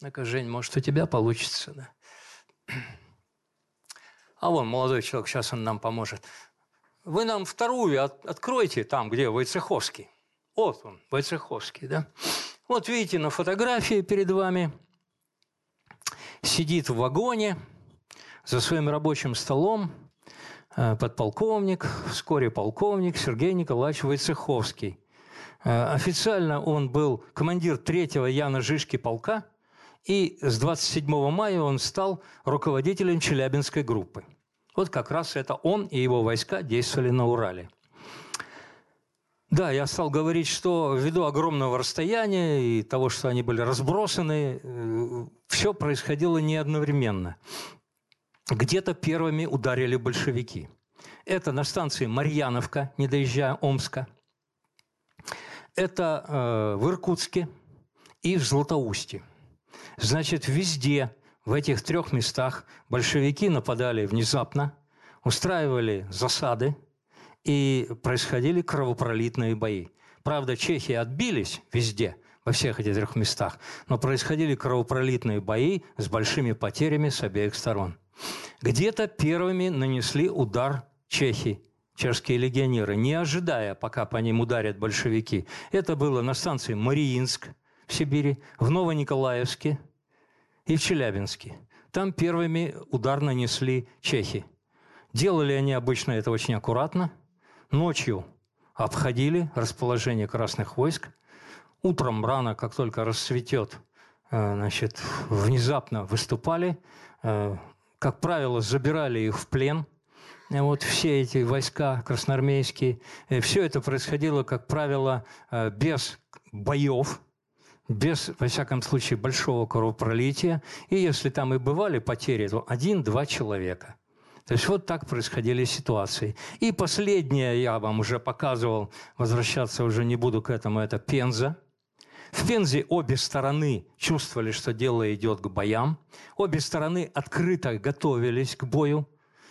Ну-ка, Жень, может, у тебя получится, да? А вон молодой человек, сейчас он нам поможет. Вы нам вторую от, откройте там, где Войцеховский. Вот он, Войцеховский, да? Вот видите на фотографии перед вами – сидит в вагоне за своим рабочим столом э, подполковник, вскоре полковник Сергей Николаевич Войцеховский. Э, официально он был командир третьего Яна Жишки полка, и с 27 мая он стал руководителем Челябинской группы. Вот как раз это он и его войска действовали на Урале. Да, я стал говорить, что ввиду огромного расстояния и того, что они были разбросаны, э, все происходило не одновременно. Где-то первыми ударили большевики. Это на станции Марьяновка, не доезжая Омска. Это э, в Иркутске и в Златоусте. Значит, везде, в этих трех местах, большевики нападали внезапно, устраивали засады, и происходили кровопролитные бои. Правда, чехи отбились везде, во всех этих трех местах, но происходили кровопролитные бои с большими потерями с обеих сторон. Где-то первыми нанесли удар чехи, чешские легионеры, не ожидая, пока по ним ударят большевики. Это было на станции Мариинск в Сибири, в Новониколаевске и в Челябинске. Там первыми удар нанесли чехи. Делали они обычно это очень аккуратно – Ночью обходили расположение красных войск. Утром рано, как только рассветет, э, значит, внезапно выступали. Э, как правило, забирали их в плен. Вот все эти войска красноармейские. Э, все это происходило, как правило, без боев, без, во всяком случае, большого кровопролития. И если там и бывали потери, то один-два человека – то есть вот так происходили ситуации. И последнее я вам уже показывал, возвращаться уже не буду к этому, это Пенза. В Пензе обе стороны чувствовали, что дело идет к боям. Обе стороны открыто готовились к бою.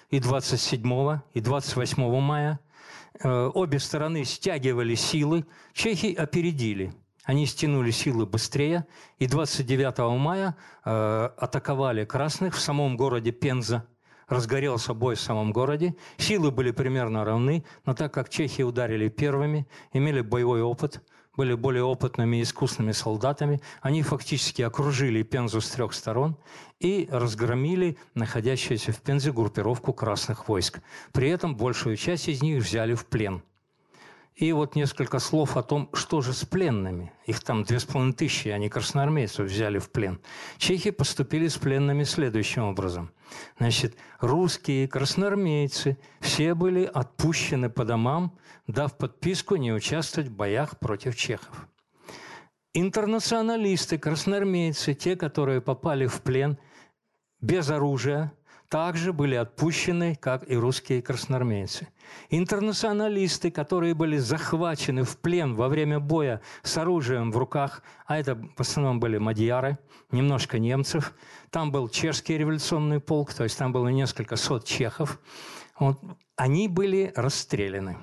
и 27 и 28 мая. Э, обе стороны стягивали силы, чехи опередили. Они стянули силы быстрее, и 29 мая э, атаковали красных в самом городе Пенза. Разгорелся бой в самом городе. Силы были примерно равны, но так как чехи ударили первыми, имели боевой опыт – были более опытными и искусными солдатами. Они фактически окружили Пензу с трех сторон и разгромили находящуюся в Пензе группировку красных войск. При этом большую часть из них взяли в плен – и вот несколько слов о том, что же с пленными. Их там две с половиной тысячи, они красноармейцев взяли в плен. Чехи поступили с пленными следующим образом. Значит, русские красноармейцы все были отпущены по домам, дав подписку не участвовать в боях против чехов. Интернационалисты, красноармейцы, те, которые попали в плен без оружия, также были отпущены, как и русские красноармейцы. Интернационалисты, которые были захвачены в плен во время боя с оружием в руках, а это в основном были мадьяры, немножко немцев, там был чешский революционный полк, то есть там было несколько сот чехов, вот, они были расстреляны.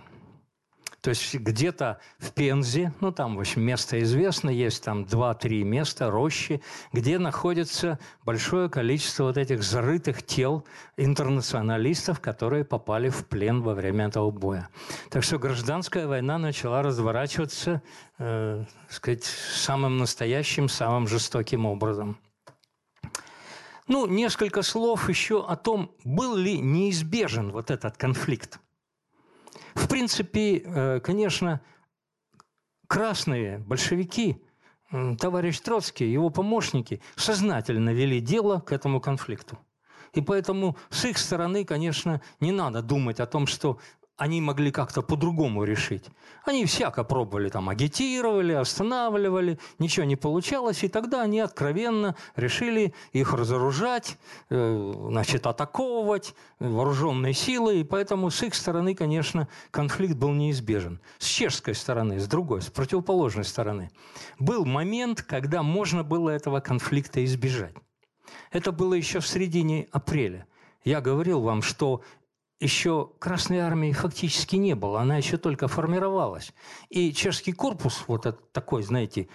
То есть где-то в Пензе, ну там, в общем, место известно, есть там два-три места, рощи, где находится большое количество вот этих зарытых тел интернационалистов, которые попали в плен во время этого боя. Так что гражданская война начала разворачиваться, э, сказать, самым настоящим, самым жестоким образом. Ну, несколько слов еще о том, был ли неизбежен вот этот конфликт. В принципе, э, конечно, красные большевики, товарищ Троцкий, его помощники сознательно вели дело к этому конфликту. И поэтому с их стороны, конечно, не надо думать о том, что они могли как-то по-другому решить. Они всяко пробовали, там, агитировали, останавливали, ничего не получалось, и тогда они откровенно решили их разоружать, э, значит, атаковывать вооруженной силой, и поэтому с их стороны, конечно, конфликт был неизбежен. С чешской стороны, с другой, с противоположной стороны. Был момент, когда можно было этого конфликта избежать. Это было еще в середине апреля. Я говорил вам, что еще Красной Армии фактически не было, она еще только формировалась. И чешский корпус, вот этот такой, знаете,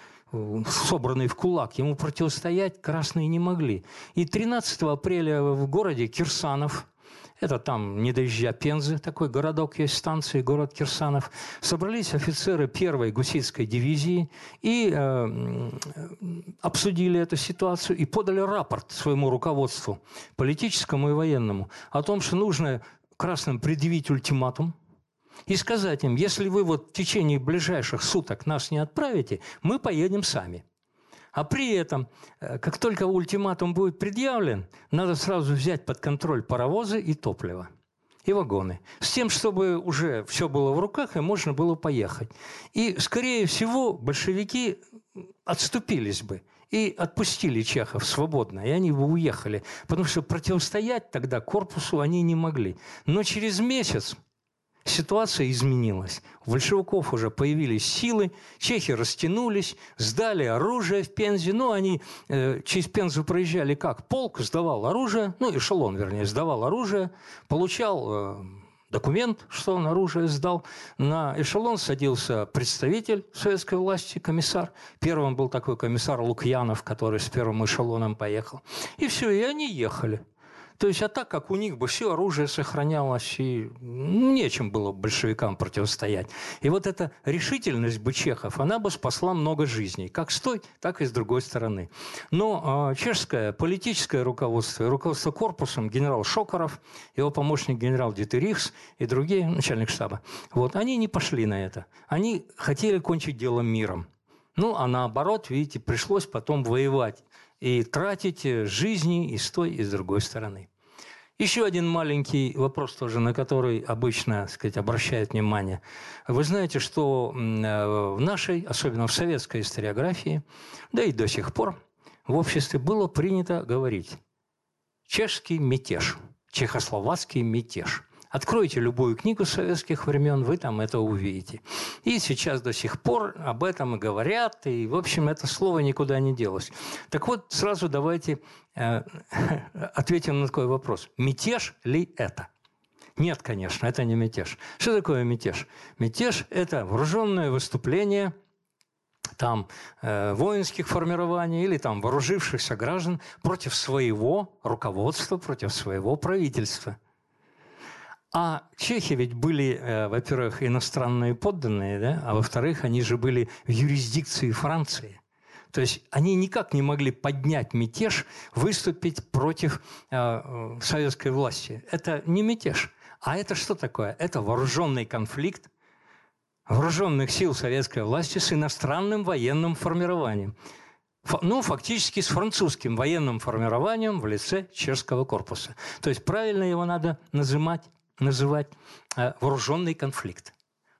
собранный в кулак, ему противостоять красные не могли. И 13 апреля в городе Кирсанов, это там, не доезжая Пензы, такой городок есть, станции, город Кирсанов. Собрались офицеры первой гусейской дивизии и э, обсудили эту ситуацию и подали рапорт своему руководству, политическому и военному, о том, что нужно красным предъявить ультиматум и сказать им, если вы вот в течение ближайших суток нас не отправите, мы поедем сами. А при этом, э, как только ультиматум будет предъявлен, надо сразу взять под контроль паровозы и топливо и вагоны. С тем, чтобы уже все было в руках и можно было поехать. И, скорее всего, большевики отступились бы и отпустили чехов свободно, и они бы уехали, потому что противостоять тогда корпусу они не могли. Но через месяц ситуация изменилась. У большевиков уже появились силы, чехи растянулись, сдали оружие в Пензе. Ну, они э, через Пензу проезжали как? Полк сдавал оружие, ну, эшелон, вернее, сдавал оружие, получал э, документ, что он оружие сдал. На эшелон садился представитель советской власти, комиссар. Первым был такой комиссар Лукьянов, который с первым эшелоном поехал. И все, и они ехали. То есть, а так как у них бы все оружие сохранялось, и ну, нечем было большевикам противостоять. И вот эта решительность бы чехов, она бы спасла много жизней, как с той, так и с другой стороны. Но э, чешское политическое руководство руководство корпусом, генерал Шокоров, его помощник генерал Дитерихс и другие, начальник штаба, вот, они не пошли на это. Они хотели кончить дело миром. Ну, а наоборот, видите, пришлось потом воевать и тратить жизни и с той, и с другой стороны. Еще один маленький вопрос тоже, на который обычно так сказать, обращают внимание. Вы знаете, что в нашей, особенно в советской историографии, да и до сих пор в обществе было принято говорить чешский мятеж, чехословацкий мятеж – Откройте любую книгу советских времен, вы там это увидите. И сейчас до сих пор об этом и говорят, и, в общем, это слово никуда не делось. Так вот, сразу давайте э, ответим на такой вопрос. Мятеж ли это? Нет, конечно, это не мятеж. Что такое мятеж? Мятеж – это вооруженное выступление там э, воинских формирований или там вооружившихся граждан против своего руководства, против своего правительства. А чехи ведь были, э, во-первых, иностранные подданные, да? а во-вторых, они же были в юрисдикции Франции. То есть они никак не могли поднять мятеж, выступить против э, э, советской власти. Это не мятеж. А это что такое? Это вооруженный конфликт вооруженных сил советской власти с иностранным военным формированием. Ну, фактически с французским военным формированием в лице чешского корпуса. То есть правильно его надо называть, называть э, вооруженный конфликт.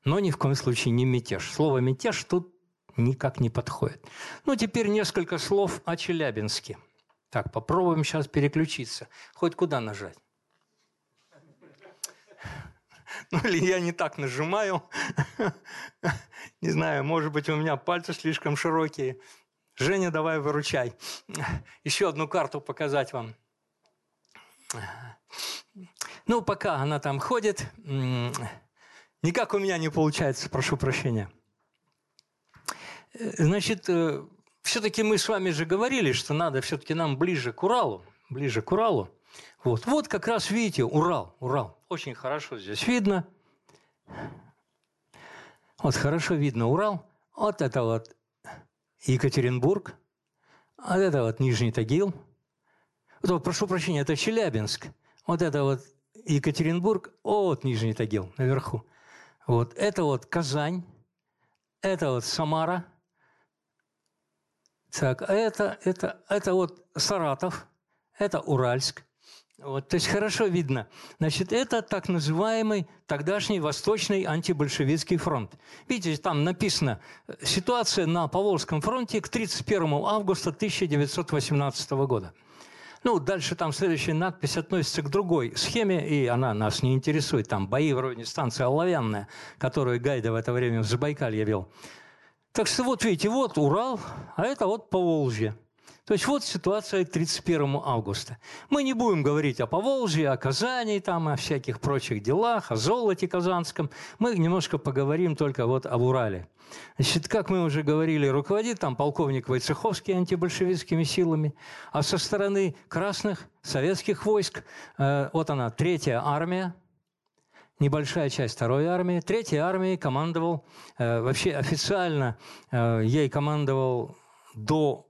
Но ни в коем случае не мятеж. Слово «мятеж» тут никак не подходит. Ну, теперь несколько слов о Челябинске. Так, попробуем сейчас переключиться. Хоть куда нажать. Ну, или я не так нажимаю. Не знаю, может быть, у меня пальцы слишком широкие. Женя, давай выручай. Еще одну карту показать вам. Ну, пока она там ходит, никак у меня не получается, прошу прощения. Значит, э, все-таки мы с вами же говорили, что надо все-таки нам ближе к Уралу, ближе к Уралу. Вот, вот как раз видите, Урал, Урал. Очень хорошо здесь видно. Вот хорошо видно Урал. Вот это вот Екатеринбург. Вот это вот Нижний Тагил. Вот, прошу прощения, это Челябинск. Вот это вот Екатеринбург. Вот Нижний Тагил наверху. Вот это вот Казань. Это вот Самара. Так, а это, это, это вот Саратов. Это Уральск. Вот, то есть хорошо видно. Значит, это так называемый тогдашний Восточный антибольшевистский фронт. Видите, там написано «Ситуация на Поволжском фронте к 31 августа 1918 года». Ну, дальше там следующая надпись относится к другой схеме, и она нас не интересует. Там бои в районе станции Оловянная, которую Гайда в это время в Забайкалье вел. Так что вот видите, вот Урал, а это вот Поволжье. То есть вот ситуация к 31 августа. Мы не будем говорить о Поволжье, о Казани, там, о всяких прочих делах, о золоте казанском. Мы немножко поговорим только вот об Урале. Значит, как мы уже говорили, руководит там полковник Войцеховский антибольшевистскими силами, а со стороны красных советских войск, э, вот она, третья армия, небольшая часть второй армии. Третьей армией командовал, э, вообще официально э, ей командовал до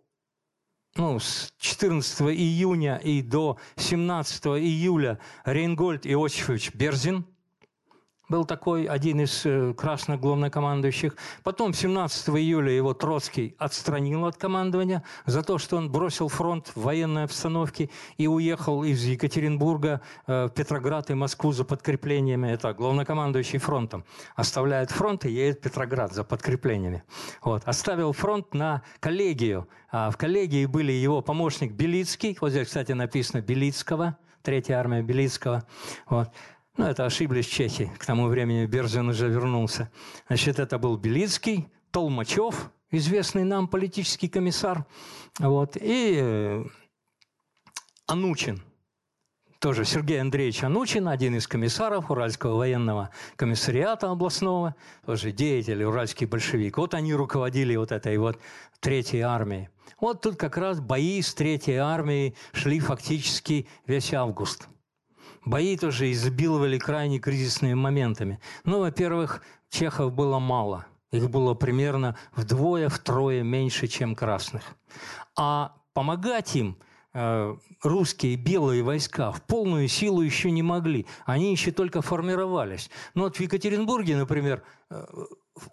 ну, с 14 июня и до 17 июля Рейнгольд Иосифович Берзин – был такой один из э, красных главнокомандующих. Потом 17 июля его Троцкий отстранил от командования за то, что он бросил фронт в военной обстановке и уехал из Екатеринбурга э, в Петроград и Москву за подкреплениями. Это главнокомандующий фронтом. Оставляет фронт и едет в Петроград за подкреплениями. Вот. Оставил фронт на коллегию. А в коллегии были его помощник Белицкий. Вот здесь, кстати, написано Белицкого. Третья армия Белицкого. Вот. Ну, это ошиблись чехи. К тому времени Берзин уже вернулся. Значит, это был Белицкий, Толмачев, известный нам политический комиссар, вот, и э, Анучин, тоже Сергей Андреевич Анучин, один из комиссаров Уральского военного комиссариата областного, тоже деятель, уральский большевик. Вот они руководили вот этой вот Третьей армией. Вот тут как раз бои с Третьей армией шли фактически весь август – Бои тоже изобиловали крайне кризисными моментами. Ну, во-первых, чехов было мало. Их было примерно вдвое-втрое меньше, чем красных. А помогать им э, русские белые войска в полную силу еще не могли. Они еще только формировались. Но вот в Екатеринбурге, например, э,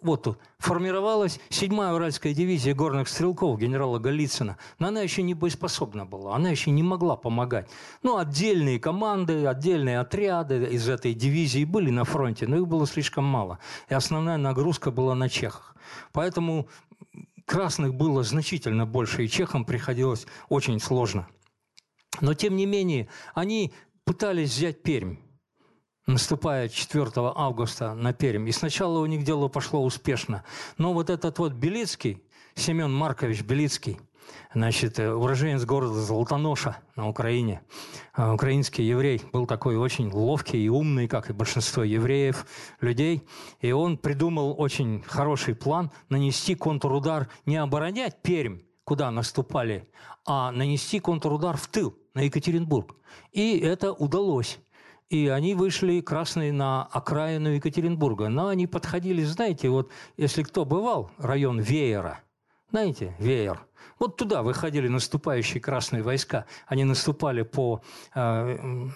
вот тут, формировалась 7-я Уральская дивизия горных стрелков генерала Голицына. Но она еще не боеспособна была, она еще не могла помогать. Ну, отдельные команды, отдельные отряды из этой дивизии были на фронте, но их было слишком мало. И основная нагрузка была на чехах. Поэтому красных было значительно больше, и чехам приходилось очень сложно. Но, тем не менее, они пытались взять Пермь наступая 4 августа на Пермь. И сначала у них дело пошло успешно. Но вот этот вот Белицкий, Семен Маркович Белицкий, значит, э, уроженец города Золотоноша на Украине. А, украинский еврей был такой очень ловкий и умный, как и большинство евреев, людей. И он придумал очень хороший план нанести контрудар, не оборонять Пермь, куда наступали, а нанести контрудар в тыл, на Екатеринбург. И это удалось. И они вышли красные на окраину Екатеринбурга. Но они подходили, знаете, вот если кто бывал, район Веера, знаете, Веер, вот туда выходили наступающие красные войска. Они наступали по э,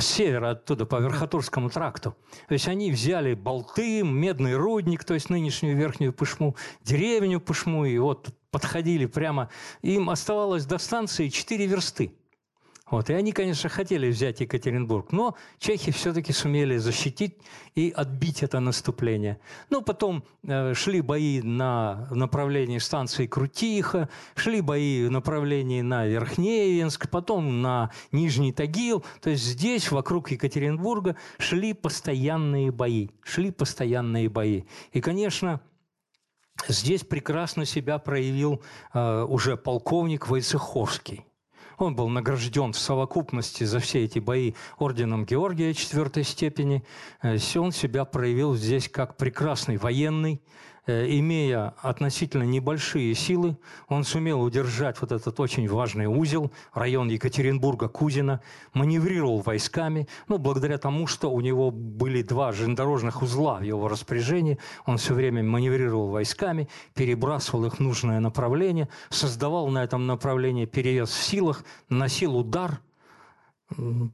севера оттуда, по Верхотурскому тракту. То есть они взяли Болты, Медный рудник, то есть нынешнюю Верхнюю Пышму, деревню Пышму, и вот подходили прямо. Им оставалось до станции 4 версты. Вот. И они, конечно, хотели взять Екатеринбург, но чехи все-таки сумели защитить и отбить это наступление. Ну, потом э, шли бои на направлении станции Крутиха, шли бои в направлении на Верхнеевенск, потом на Нижний Тагил. То есть здесь, вокруг Екатеринбурга, шли постоянные бои. Шли постоянные бои. И, конечно, здесь прекрасно себя проявил э, уже полковник Войцеховский. Он был награжден в совокупности за все эти бои орденом Георгия четвертой степени. Э, он себя проявил здесь как прекрасный военный, имея относительно небольшие силы, он сумел удержать вот этот очень важный узел, район Екатеринбурга-Кузина, маневрировал войсками, ну, благодаря тому, что у него были два железнодорожных узла в его распоряжении, он все время маневрировал войсками, перебрасывал их в нужное направление, создавал на этом направлении перевес в силах, наносил удар –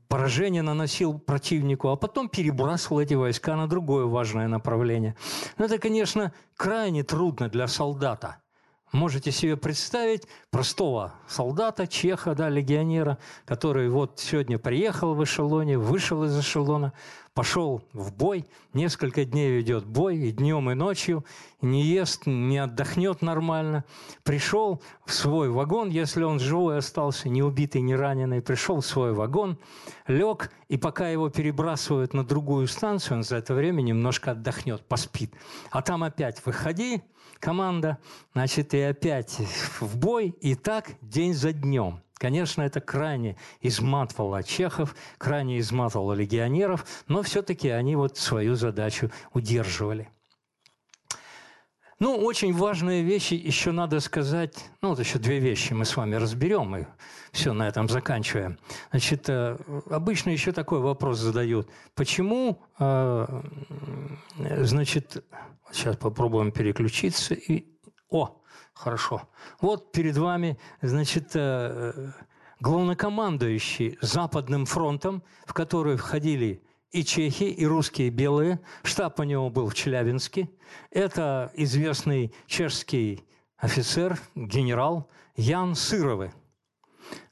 поражение наносил противнику, а потом перебрасывал эти войска на другое важное направление. Но это, конечно, крайне трудно для солдата. Можете себе представить простого солдата, чеха, да, легионера, который вот сегодня приехал в эшелоне, вышел из эшелона, пошел в бой, несколько дней ведет бой, и днем, и ночью, не ест, не отдохнет нормально. Пришел в свой вагон, если он живой остался, не убитый, не раненый, пришел в свой вагон, лег, и пока его перебрасывают на другую станцию, он за это время немножко отдохнет, поспит. А там опять выходи, команда, значит, и опять в бой, и так день за днем. Конечно, это крайне изматывало чехов, крайне изматывало легионеров, но все-таки они вот свою задачу удерживали. Ну, очень важные вещи еще надо сказать. Ну, вот еще две вещи мы с вами разберем, и все, на этом заканчиваем. Значит, э, обычно еще такой вопрос задают. Почему, э, значит, сейчас попробуем переключиться и... О, Хорошо. Вот перед вами, значит, э, главнокомандующий Западным фронтом, в который входили и чехи, и русские белые. Штаб у него был в Челябинске. Это известный чешский офицер, генерал Ян Сыровы.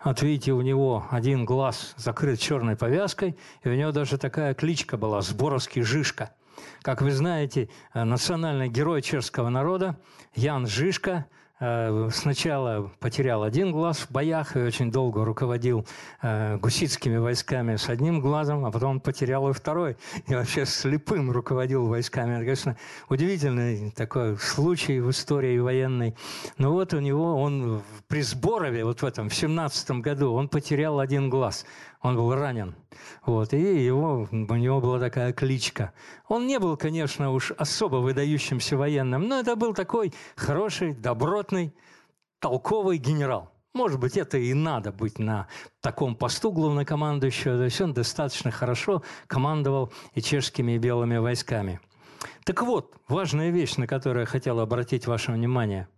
Вот видите, у него один глаз закрыт черной повязкой, и у него даже такая кличка была – Сборовский Жишка. Как вы знаете, э, национальный герой чешского народа Ян Жишка Э, сначала потерял один глаз в боях и очень долго руководил э, гуситскими войсками с одним глазом, а потом потерял и второй. И вообще слепым руководил войсками. Это, конечно, удивительный такой случай в истории военной. Но вот у него, он при Сборове, вот в этом, в 17 году, он потерял один глаз он был ранен. Вот, и его, у него была такая кличка. Он не был, конечно, уж особо выдающимся военным, но это был такой хороший, добротный, толковый генерал. Может быть, это и надо быть на таком посту главнокомандующего. То есть он достаточно хорошо командовал и чешскими, и белыми войсками. Так вот, важная вещь, на которую я хотел обратить ваше внимание.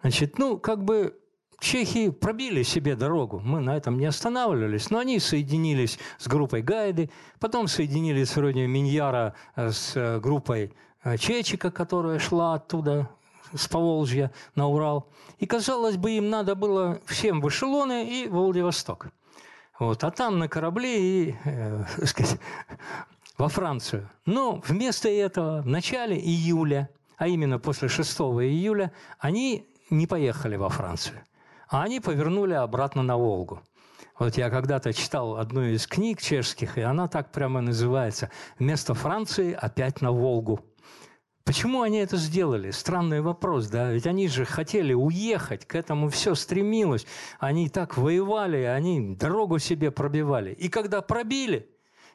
Значит, ну, как бы Чехи пробили себе дорогу, мы на этом не останавливались, но они соединились с группой Гайды, потом соединились вроде Миньяра э, с э, группой э, Чечика, которая шла оттуда, с Поволжья на Урал. И, казалось бы, им надо было всем в эшелоны и в Владивосток. Вот, а там на корабле и, э, сказать, во Францию. Но вместо этого в начале июля, а именно после 6 июля, они не поехали во Францию а они повернули обратно на Волгу. Вот я когда-то читал одну из книг чешских, и она так прямо называется «Вместо Франции опять на Волгу». Почему они это сделали? Странный вопрос, да? Ведь они же хотели уехать, к этому все стремилось. Они так воевали, они дорогу себе пробивали. И когда пробили,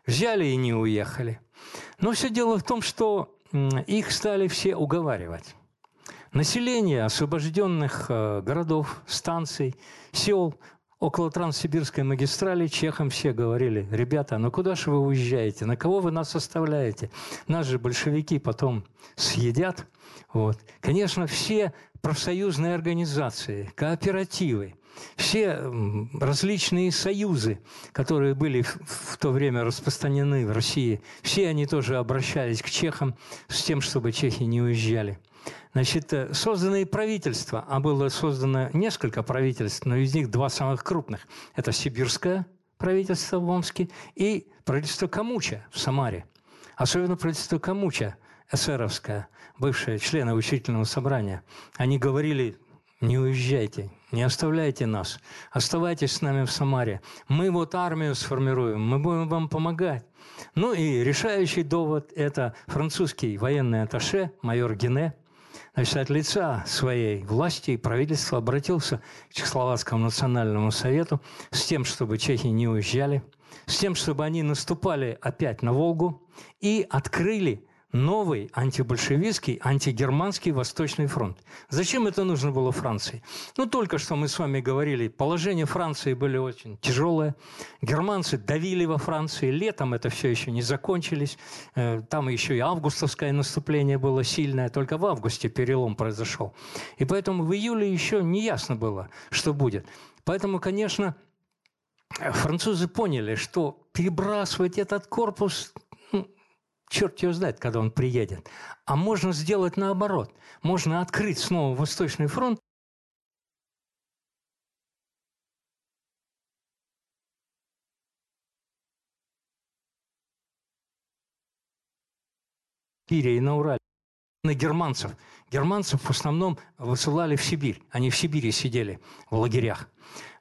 взяли и не уехали. Но все дело в том, что их стали все уговаривать. Население освобожденных э, городов, станций, сел около Транссибирской магистрали чехам все говорили, ребята, ну куда же вы уезжаете, на кого вы нас оставляете? Нас же большевики потом съедят. Вот. Конечно, все профсоюзные организации, кооперативы, все различные союзы, которые были в то время распространены в России, все они тоже обращались к чехам с тем, чтобы чехи не уезжали. Значит, э, созданные правительства, а было создано несколько правительств, но из них два самых крупных. Это сибирское правительство в Омске и правительство Камуча в Самаре. Особенно правительство Камуча, эсеровское, бывшее члены учительного собрания. Они говорили, не уезжайте, не оставляйте нас, оставайтесь с нами в Самаре. Мы вот армию сформируем, мы будем вам помогать. Ну и решающий довод – это французский военный атташе, майор Гене, Значит, от лица своей власти и правительства обратился к Чехословацкому национальному совету с тем, чтобы чехи не уезжали, с тем, чтобы они наступали опять на Волгу и открыли новый антибольшевистский, антигерманский Восточный фронт. Зачем это нужно было Франции? Ну, только что мы с вами говорили, положение Франции были очень тяжелое. Германцы давили во Франции. Летом это все еще не закончились. Э, там еще и августовское наступление было сильное. Только в августе перелом произошел. И поэтому в июле еще не ясно было, что будет. Поэтому, конечно, французы поняли, что перебрасывать этот корпус черт его знает, когда он приедет. А можно сделать наоборот. Можно открыть снова Восточный фронт, Кире и на Урале на германцев. Германцев в основном высылали в Сибирь. Они в Сибири сидели в лагерях.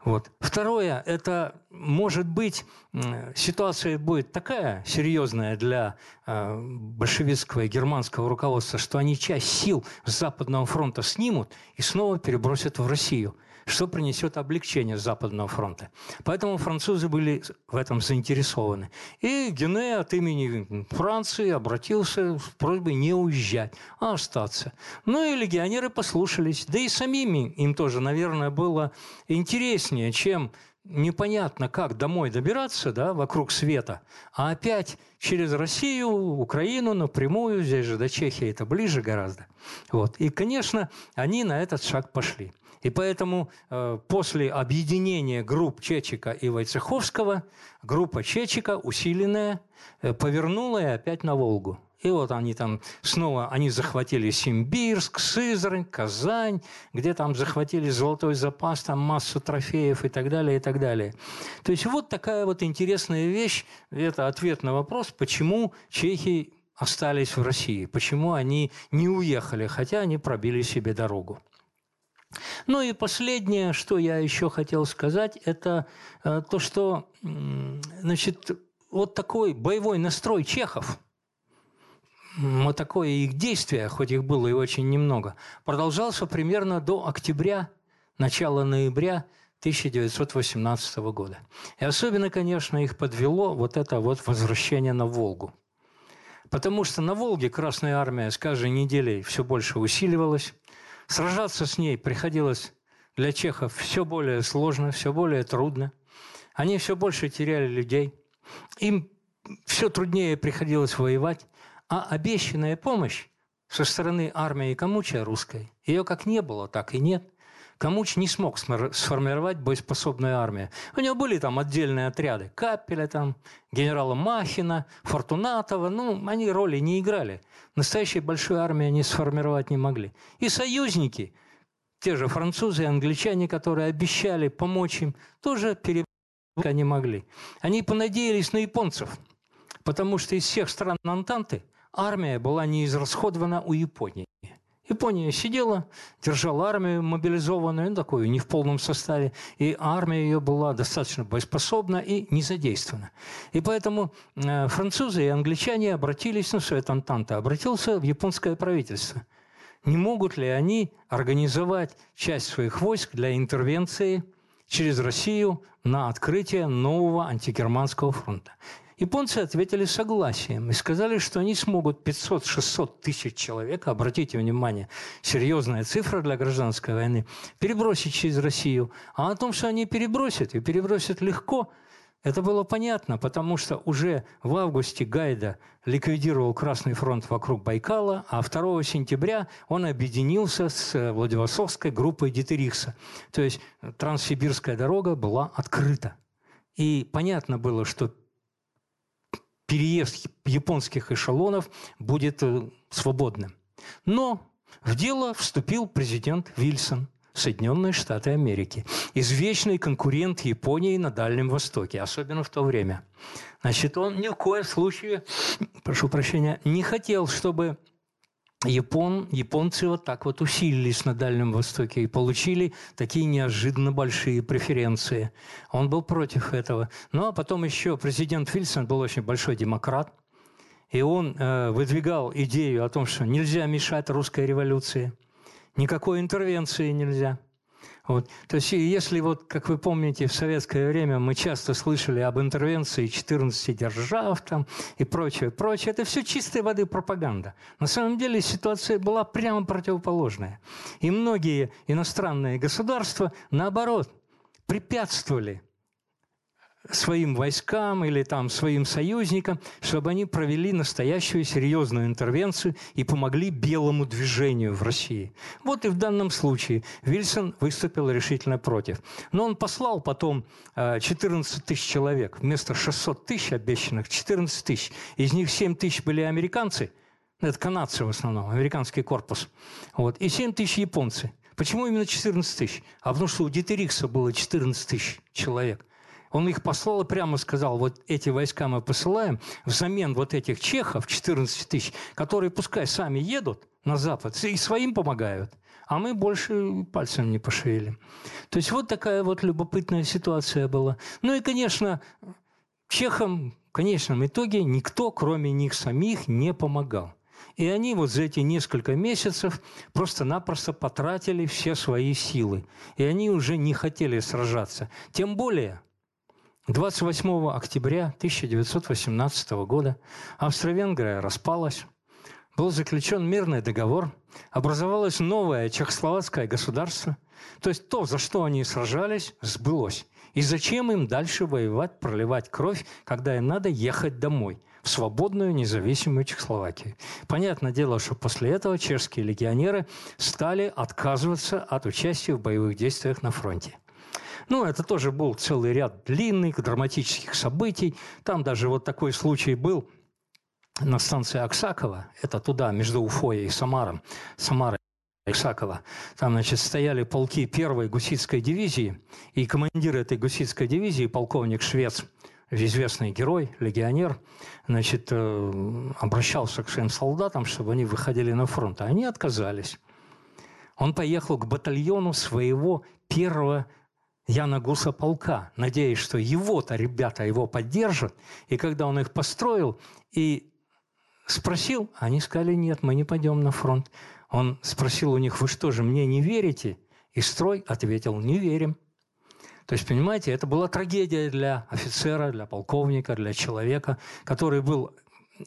Вот. Второе, это может быть ситуация будет такая серьезная для э, большевистского и германского руководства, что они часть сил с Западного фронта снимут и снова перебросят в Россию что принесет облегчение Западного фронта. Поэтому французы были в этом заинтересованы. И Гене от имени Франции обратился с просьбой не уезжать, а остаться. Ну и легионеры послушались. Да и самими им тоже, наверное, было интереснее, чем непонятно, как домой добираться, да, вокруг света, а опять через Россию, Украину напрямую, здесь же до Чехии это ближе гораздо. Вот. И, конечно, они на этот шаг пошли. И поэтому э, после объединения групп Чечика и Войцеховского группа Чечика, усиленная, э, повернула и опять на Волгу. И вот они там снова, они захватили Симбирск, Сызрань, Казань, где там захватили золотой запас, там массу трофеев и так далее, и так далее. То есть вот такая вот интересная вещь, это ответ на вопрос, почему чехи остались в России, почему они не уехали, хотя они пробили себе дорогу. Ну и последнее, что я еще хотел сказать, это э, то, что значит, вот такой боевой настрой чехов, вот такое их действие, хоть их было и очень немного, продолжался примерно до октября, начала ноября 1918 года. И особенно, конечно, их подвело вот это вот возвращение на Волгу. Потому что на Волге Красная Армия с каждой неделей все больше усиливалась, Сражаться с ней приходилось для чехов все более сложно, все более трудно. Они все больше теряли людей. Им все труднее приходилось воевать. А обещанная помощь со стороны армии Камуча русской, ее как не было, так и нет. Камуч не смог сформировать боеспособную армию. У него были там отдельные отряды. Капеля, там, генерала Махина, Фортунатова. Ну, они роли не играли. Настоящей большой армии они сформировать не могли. И союзники, те же французы и англичане, которые обещали помочь им, тоже перебрать не могли. Они понадеялись на японцев, потому что из всех стран Антанты армия была не израсходована у Японии. Япония сидела, держала армию мобилизованную, ну, такую, не в полном составе, и армия ее была достаточно боеспособна и не задействована. И поэтому э, французы и англичане обратились, ну, Совет Антанта обратился в японское правительство. Не могут ли они организовать часть своих войск для интервенции через Россию на открытие нового антигерманского фронта? Японцы ответили согласием и сказали, что они смогут 500-600 тысяч человек, обратите внимание, серьезная цифра для гражданской войны, перебросить через Россию. А о том, что они перебросят, и перебросят легко, это было понятно, потому что уже в августе Гайда ликвидировал Красный фронт вокруг Байкала, а 2 сентября он объединился с Владивостокской группой Дитерихса. То есть Транссибирская дорога была открыта. И понятно было, что переезд японских эшелонов будет э, свободным. Но в дело вступил президент Вильсон, Соединенные Штаты Америки, извечный конкурент Японии на Дальнем Востоке, особенно в то время. Значит, он ни в коем случае, прошу прощения, не хотел, чтобы Япон, японцы вот так вот усилились на Дальнем Востоке и получили такие неожиданно большие преференции. Он был против этого. Ну а потом еще президент Фильсон был очень большой демократ, и он э, выдвигал идею о том, что нельзя мешать русской революции, никакой интервенции нельзя – вот. То есть, если вот, как вы помните, в советское время мы часто слышали об интервенции 14 держав там, и прочее, прочее, это все чистой воды пропаганда. На самом деле ситуация была прямо противоположная. И многие иностранные государства, наоборот, препятствовали своим войскам или там своим союзникам, чтобы они провели настоящую серьезную интервенцию и помогли белому движению в России. Вот и в данном случае Вильсон выступил решительно против. Но он послал потом 14 э, тысяч человек. Вместо 600 тысяч обещанных 14 тысяч. Из них 7 тысяч были американцы, это канадцы в основном, американский корпус. Вот. И 7 тысяч японцы. Почему именно 14 тысяч? А потому что у Дитерикса было 14 тысяч человек – он их послал и прямо сказал, вот эти войска мы посылаем взамен вот этих чехов, 14 тысяч, которые пускай сами едут на Запад и своим помогают, а мы больше пальцем не пошевелим. То есть вот такая вот любопытная ситуация была. Ну и, конечно, чехам в конечном итоге никто, кроме них самих, не помогал. И они вот за эти несколько месяцев просто-напросто потратили все свои силы. И они уже не хотели сражаться. Тем более, 28 октября 1918 года Австро-Венгрия распалась, был заключен мирный договор, образовалось новое чехословацкое государство. То есть то, за что они сражались, сбылось. И зачем им дальше воевать, проливать кровь, когда им надо ехать домой, в свободную независимую Чехословакию? Понятное дело, что после этого чешские легионеры стали отказываться от участия в боевых действиях на фронте. Ну, это тоже был целый ряд длинных драматических событий. Там даже вот такой случай был на станции Аксакова. Это туда, между Уфой и Самаром. Самара Исакова. Там, значит, стояли полки первой гуситской дивизии, и командир этой гуситской дивизии, полковник Швец, известный герой, легионер, значит, э, обращался к своим солдатам, чтобы они выходили на фронт, а они отказались. Он поехал к батальону своего первого Яна Гуса полка, надеясь, что его-то ребята его поддержат. И когда он их построил и спросил, они сказали, нет, мы не пойдем на фронт. Он спросил у них, вы что же, мне не верите? И строй ответил, не верим. То есть, понимаете, это была трагедия для офицера, для полковника, для человека, который был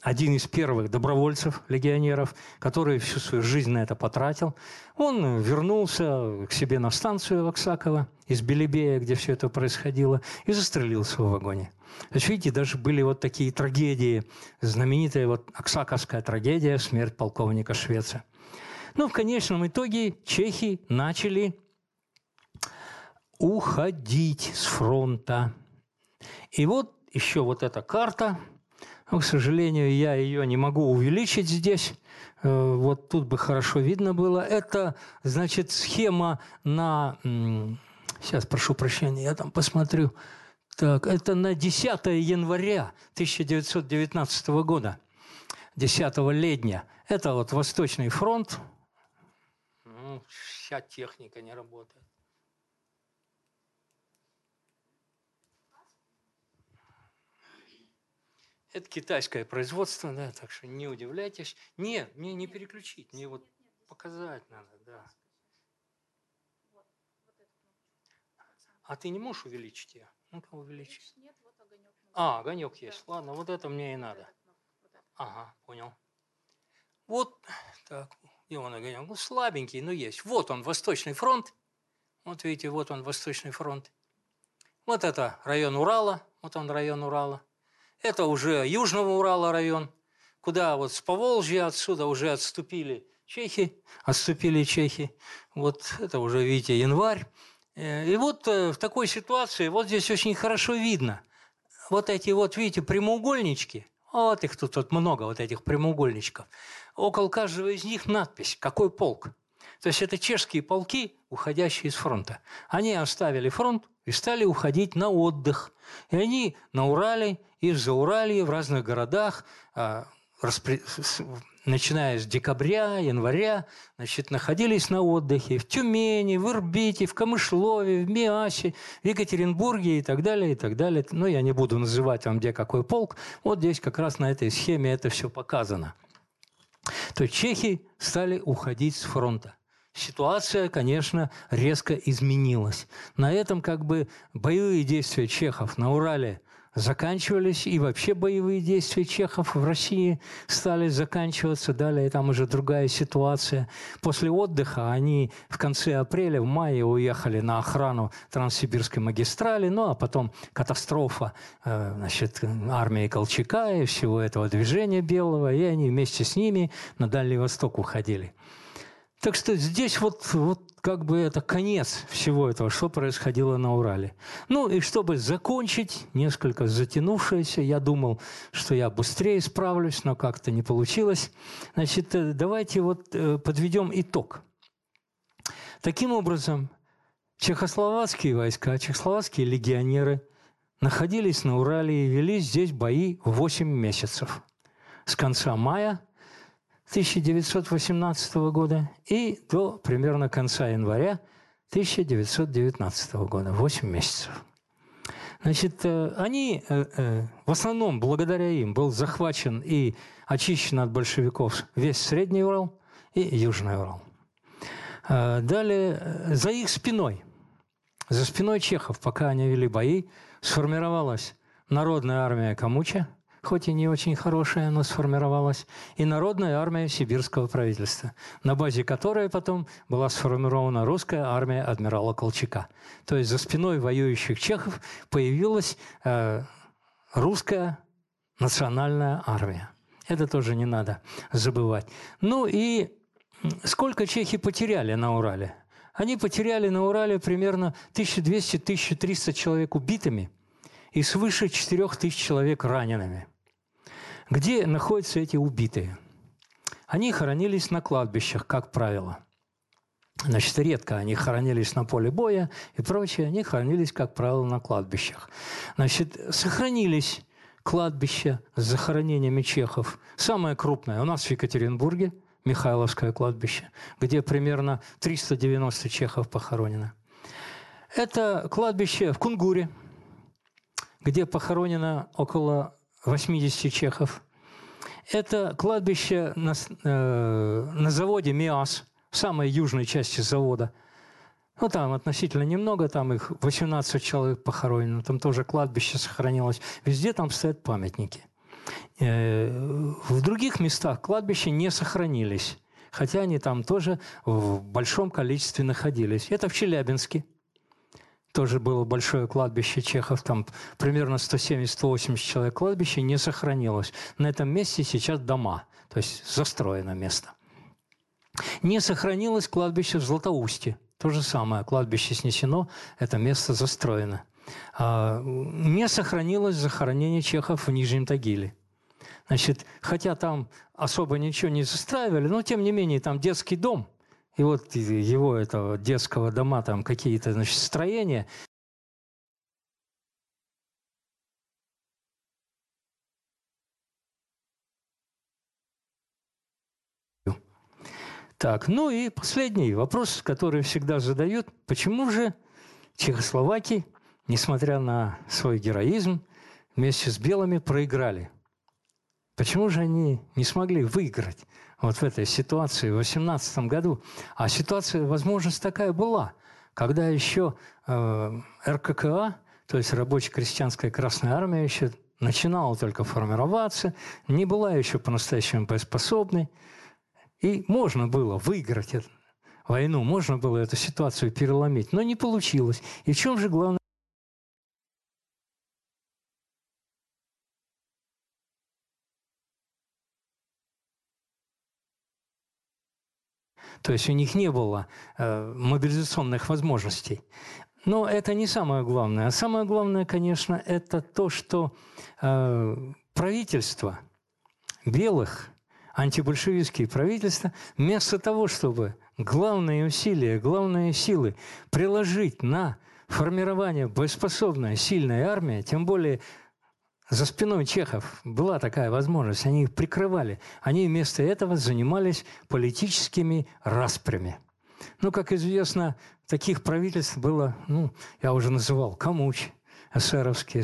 один из первых добровольцев, легионеров, который всю свою жизнь на это потратил. Он вернулся к себе на станцию Ваксакова из Белебея, где все это происходило, и застрелился в вагоне. То есть, видите, даже были вот такие трагедии. Знаменитая вот Аксаковская трагедия, смерть полковника Швеция. Ну, в конечном итоге чехи начали уходить с фронта. И вот еще вот эта карта – но, к сожалению, я ее не могу увеличить здесь. Э, вот тут бы хорошо видно было. Это, значит, схема на... Сейчас, прошу прощения, я там посмотрю. Так, это на 10 января 1919 года, 10 ледня. Это вот Восточный фронт, Ну, вся техника не работает. Это китайское производство, да, так что не удивляйтесь. Нет, мне не переключить, мне вот показать надо, да. А ты не можешь увеличить ее? Ну-ка, увеличить. А, огонек есть. Ладно, вот это мне и надо. Ага, понял. Вот так, и он огонек. Ну, слабенький, но есть. Вот он, Восточный фронт. Вот видите, вот он, Восточный фронт. Вот это район Урала. Вот он, район Урала. Это уже Южного Урала район, куда вот с Поволжья отсюда уже отступили чехи, отступили чехи. Вот это уже, видите, январь. Э, и вот э, в такой ситуации, вот здесь очень хорошо видно, вот эти вот, видите, прямоугольнички, вот их тут вот много, вот этих прямоугольничков. Около каждого из них надпись «Какой полк?». То есть это чешские полки, уходящие из фронта. Они оставили фронт и стали уходить на отдых. И они на Урале и в Зауралье, в разных городах, а, начиная с декабря, января, значит, находились на отдыхе в Тюмени, в Ирбите, в Камышлове, в Миасе, в Екатеринбурге и так далее, и так далее. Но я не буду называть вам, где какой полк. Вот здесь как раз на этой схеме это все показано. То чехи стали уходить с фронта ситуация, конечно, резко изменилась. На этом как бы боевые действия чехов на Урале заканчивались, и вообще боевые действия чехов в России стали заканчиваться. Далее там уже другая ситуация. После отдыха они в конце апреля, в мае уехали на охрану Транссибирской магистрали, ну а потом катастрофа э, значит, армии Колчака и всего этого движения белого, и они вместе с ними на Дальний Восток уходили. Так что здесь вот, вот как бы это конец всего этого, что происходило на Урале. Ну и чтобы закончить, несколько затянувшееся, я думал, что я быстрее справлюсь, но как-то не получилось. Значит, э, давайте вот э, подведем итог. Таким образом, чехословацкие войска, чехословацкие легионеры находились на Урале и вели здесь бои 8 месяцев. С конца мая 1918 года и до примерно конца января 1919 года, 8 месяцев. Значит, э, они, э, э, в основном благодаря им, был захвачен и очищен от большевиков весь Средний Урал и Южный Урал. Далее, за их спиной, за спиной чехов, пока они вели бои, сформировалась народная армия Камуча – хоть и не очень хорошая, но сформировалась, и Народная армия сибирского правительства, на базе которой потом была сформирована русская армия адмирала Колчака. То есть за спиной воюющих чехов появилась э, русская национальная армия. Это тоже не надо забывать. Ну и сколько чехи потеряли на Урале? Они потеряли на Урале примерно 1200-1300 человек убитыми – и свыше 4 тысяч человек ранеными. Где находятся эти убитые? Они хоронились на кладбищах, как правило. Значит, редко они хоронились на поле боя и прочее, они хоронились, как правило, на кладбищах. Значит, сохранились кладбища с захоронениями чехов. Самое крупное у нас в Екатеринбурге, Михайловское кладбище, где примерно 390 чехов похоронено. Это кладбище в Кунгуре, где похоронено около 80 чехов. Это кладбище на, э, на заводе МИАС, в самой южной части завода. Ну, там относительно немного, там их 18 человек похоронено, там тоже кладбище сохранилось. Везде там стоят памятники. Э, в других местах кладбища не сохранились, хотя они там тоже в большом количестве находились. Это в Челябинске – тоже было большое кладбище чехов, там примерно 170-180 человек кладбище не сохранилось. На этом месте сейчас дома, то есть застроено место. Не сохранилось кладбище в Златоусте. То же самое, кладбище снесено, это место застроено. А, не сохранилось захоронение чехов в Нижнем Тагиле. Значит, хотя там особо ничего не застраивали, но тем не менее там детский дом – и вот его этого детского дома, там какие-то значит, строения, Так, ну и последний вопрос, который всегда задают. Почему же чехословаки, несмотря на свой героизм, вместе с белыми проиграли? Почему же они не смогли выиграть вот в этой ситуации в 18 году? А ситуация, возможность такая была, когда еще э, РККА, то есть Рабоче-крестьянская Красная Армия, еще начинала только формироваться, не была еще по-настоящему боеспособной. И можно было выиграть эту войну, можно было эту ситуацию переломить, но не получилось. И в чем же главное? То есть у них не было э, мобилизационных возможностей. Но это не самое главное. А самое главное, конечно, это то, что э, правительство белых антибольшевистские правительства, вместо того, чтобы главные усилия, главные силы приложить на формирование боеспособной, сильной армии, тем более за спиной чехов была такая возможность, они их прикрывали. Они вместо этого занимались политическими распрями. Ну, как известно, таких правительств было, ну, я уже называл, Камуч, эсеровские,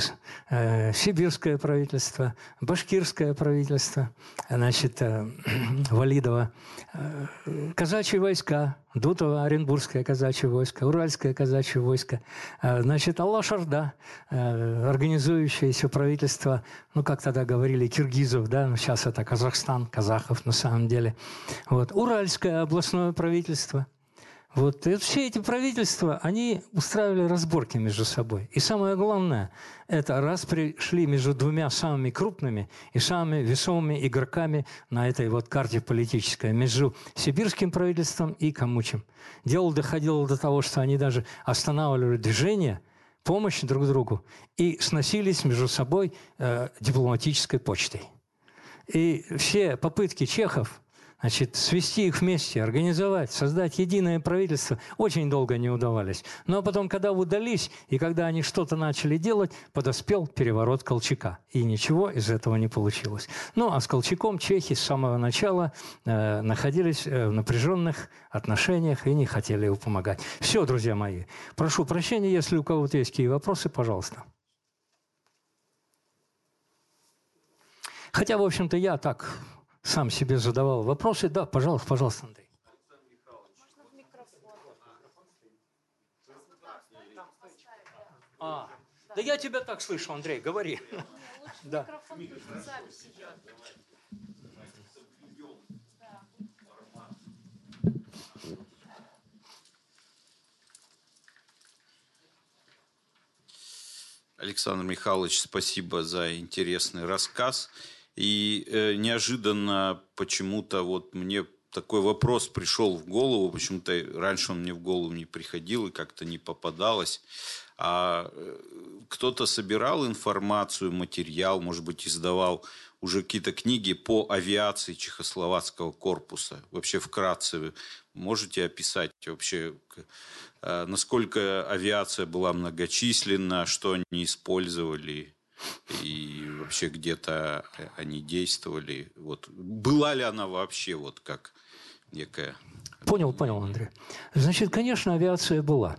э, сибирское правительство, башкирское правительство, значит, э, Валидова, э, казачьи войска, Дутово, Оренбургское казачье войско, Уральское казачье войско, э, значит, Алла-Шарда, э, организующееся правительство, ну, как тогда говорили, киргизов, да, ну, сейчас это Казахстан, казахов на самом деле. Вот, Уральское областное правительство – вот и все эти правительства, они устраивали разборки между собой. И самое главное, это раз пришли между двумя самыми крупными и самыми весомыми игроками на этой вот карте политической, между сибирским правительством и Камучем. Дело доходило до того, что они даже останавливали движение, помощь друг другу и сносились между собой э, дипломатической почтой. И все попытки чехов Значит, свести их вместе, организовать, создать единое правительство очень долго не удавались. Но потом, когда удались, и когда они что-то начали делать, подоспел переворот Колчака. И ничего из этого не получилось. Ну, а с Колчаком чехи с самого начала э, находились э, в напряженных отношениях и не хотели его помогать. Все, друзья мои. Прошу прощения, если у кого-то есть какие вопросы, пожалуйста. Хотя, в общем-то, я так сам себе задавал вопросы. Да, пожалуйста, пожалуйста, Андрей. А, да я тебя так слышу, Андрей, говори. Да. Александр Михайлович, спасибо за интересный рассказ. И э, неожиданно почему-то вот мне такой вопрос пришел в голову, почему-то раньше он мне в голову не приходил и как-то не попадалось. А э, кто-то собирал информацию, материал, может быть, издавал уже какие-то книги по авиации Чехословацкого корпуса. Вообще вкратце можете описать вообще, э, насколько авиация была многочисленна, что они использовали? И вообще где-то они действовали. Вот. Была ли она вообще вот как некая... Понял, понял, Андрей. Значит, конечно, авиация была.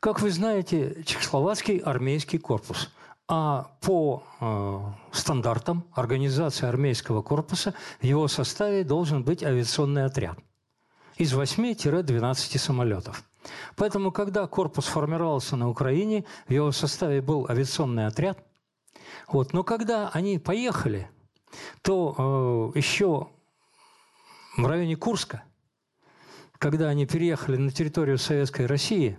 Как вы знаете, Чехословацкий армейский корпус. А по э, стандартам организации армейского корпуса в его составе должен быть авиационный отряд из 8-12 самолетов. Поэтому, когда корпус формировался на Украине, в его составе был авиационный отряд – вот. Но когда они поехали, то э, еще в районе Курска, когда они переехали на территорию Советской России,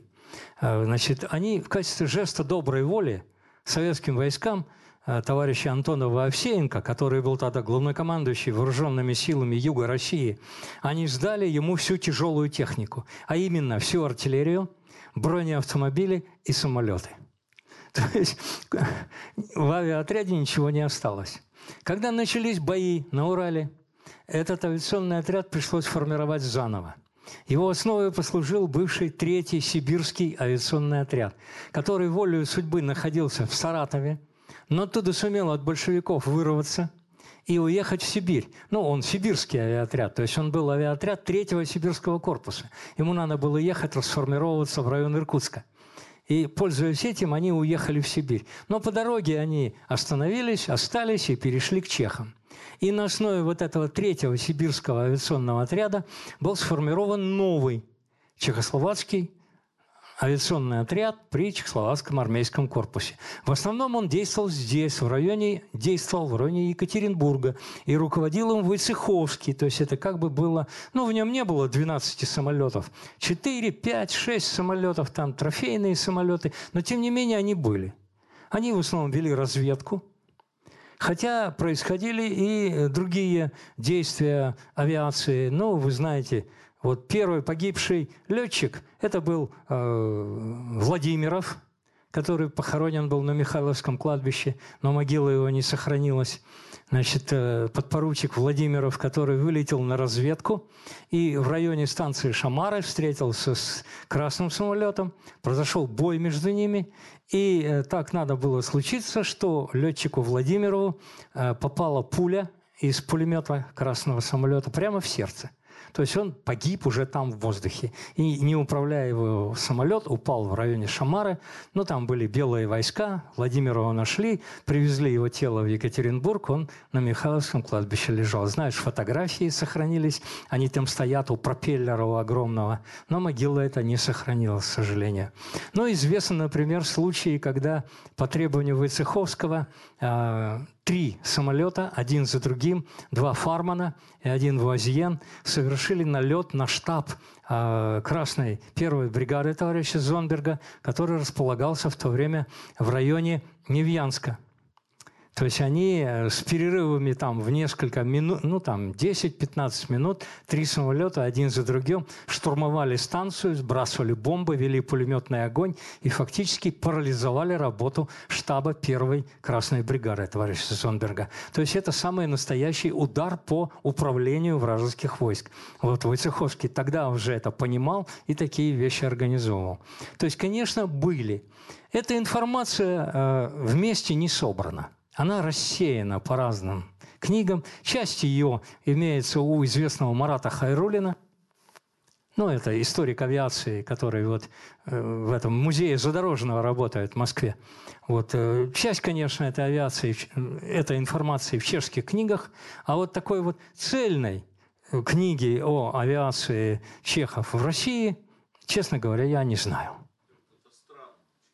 э, значит, они в качестве жеста доброй воли советским войскам э, товарища Антонова Овсеенко, который был тогда главнокомандующий вооруженными силами Юга России, они сдали ему всю тяжелую технику, а именно всю артиллерию, бронеавтомобили и самолеты – То есть в авиаотряде ничего не осталось. Когда начались бои на Урале, этот авиационный отряд пришлось формировать заново. Его основой послужил бывший третий сибирский авиационный отряд, который волею судьбы находился в Саратове, но оттуда сумел от большевиков вырваться и уехать в Сибирь. Ну, он сибирский авиаотряд, то есть он был авиаотряд третьего сибирского корпуса. Ему надо было ехать, расформироваться в район Иркутска. И, пользуясь этим, они уехали в Сибирь. Но по дороге они остановились, остались и перешли к чехам. И на основе вот этого третьего сибирского авиационного отряда был сформирован новый чехословацкий авиационный отряд при Чехословацком армейском корпусе. В основном он действовал здесь, в районе, действовал в районе Екатеринбурга. И руководил им Войцеховский. То есть это как бы было... Ну, в нем не было 12 самолетов. 4, 5, 6 самолетов, там трофейные самолеты. Но, тем не менее, они были. Они в основном вели разведку. Хотя происходили и другие действия авиации. Ну, вы знаете, вот первый погибший летчик – это был э, Владимиров, который похоронен был на Михайловском кладбище, но могила его не сохранилась. Значит, э, подпоручик Владимиров, который вылетел на разведку и в районе станции Шамары встретился с красным самолетом, произошел бой между ними, и э, так надо было случиться, что летчику Владимирову э, попала пуля из пулемета красного самолета прямо в сердце – то есть он погиб уже там в воздухе. И неуправляемый самолет упал в районе Шамары. Но там были белые войска. Владимирова нашли, привезли его тело в Екатеринбург. Он на Михайловском кладбище лежал. Знаешь, фотографии сохранились. Они там стоят у пропеллера у огромного. Но могила эта не сохранилась, к сожалению. Но известны, например, случаи, когда по требованию Войцеховского а, три самолета, один за другим, два Фармана и один Вуазьен, совершили налет на штаб э, Красной первой бригады товарища Зонберга, который располагался в то время в районе Невьянска. То есть они э, с перерывами там в несколько минут, ну там 10-15 минут, три самолета один за другим штурмовали станцию, сбрасывали бомбы, вели пулеметный огонь и фактически парализовали работу штаба первой Красной бригады товарища Зонберга. То есть это самый настоящий удар по управлению вражеских войск. Вот Войцеховский тогда уже это понимал и такие вещи организовывал. То есть, конечно, были. Эта информация э, вместе не собрана. Она рассеяна по разным книгам. Часть ее имеется у известного Марата Хайрулина. Ну, это историк авиации, который вот э, в этом музее задорожного работает в Москве. Вот, э, часть, конечно, этой авиации, этой информации в чешских книгах, а вот такой вот цельной книги о авиации чехов в России, честно говоря, я не знаю.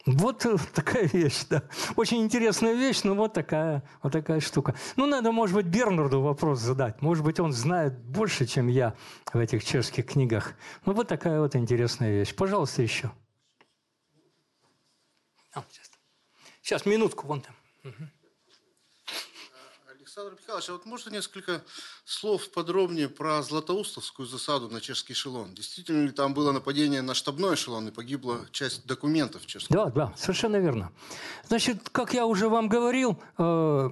Вот такая вещь, да. Очень интересная вещь, но вот такая, вот такая штука. Ну, надо, может быть, Бернарду вопрос задать. Может быть, он знает больше, чем я в этих чешских книгах. Ну, вот такая вот интересная вещь. Пожалуйста, еще. А, сейчас. сейчас, минутку, вон там. Угу. Александр Михайлович, а вот можно несколько слов подробнее про Златоустовскую засаду на чешский эшелон? Действительно ли там было нападение на штабной эшелон и погибла часть документов чешского? Да, да, совершенно верно. Значит, как я уже вам говорил, э,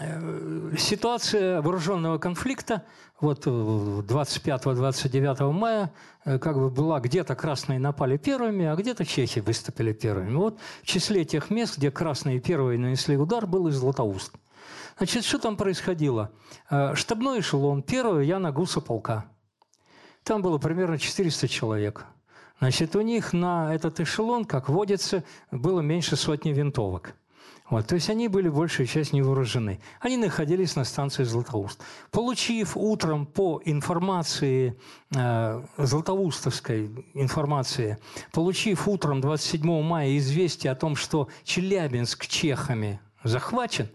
э, ситуация вооруженного конфликта вот 25-29 мая э, как бы была где-то красные напали первыми, а где-то чехи выступили первыми. Вот в числе тех мест, где красные первые нанесли удар, был и Златоуст. Значит, что там происходило? Э, штабной эшелон, первого Яна Гуса полка. Там было примерно 400 человек. Значит, у них на этот эшелон, как водится, было меньше сотни винтовок. Вот, то есть они были большая часть не вооружены. Они находились на станции Златоуст. Получив утром по информации, э, златоустовской информации, получив утром 27 мая известие о том, что Челябинск чехами захвачен,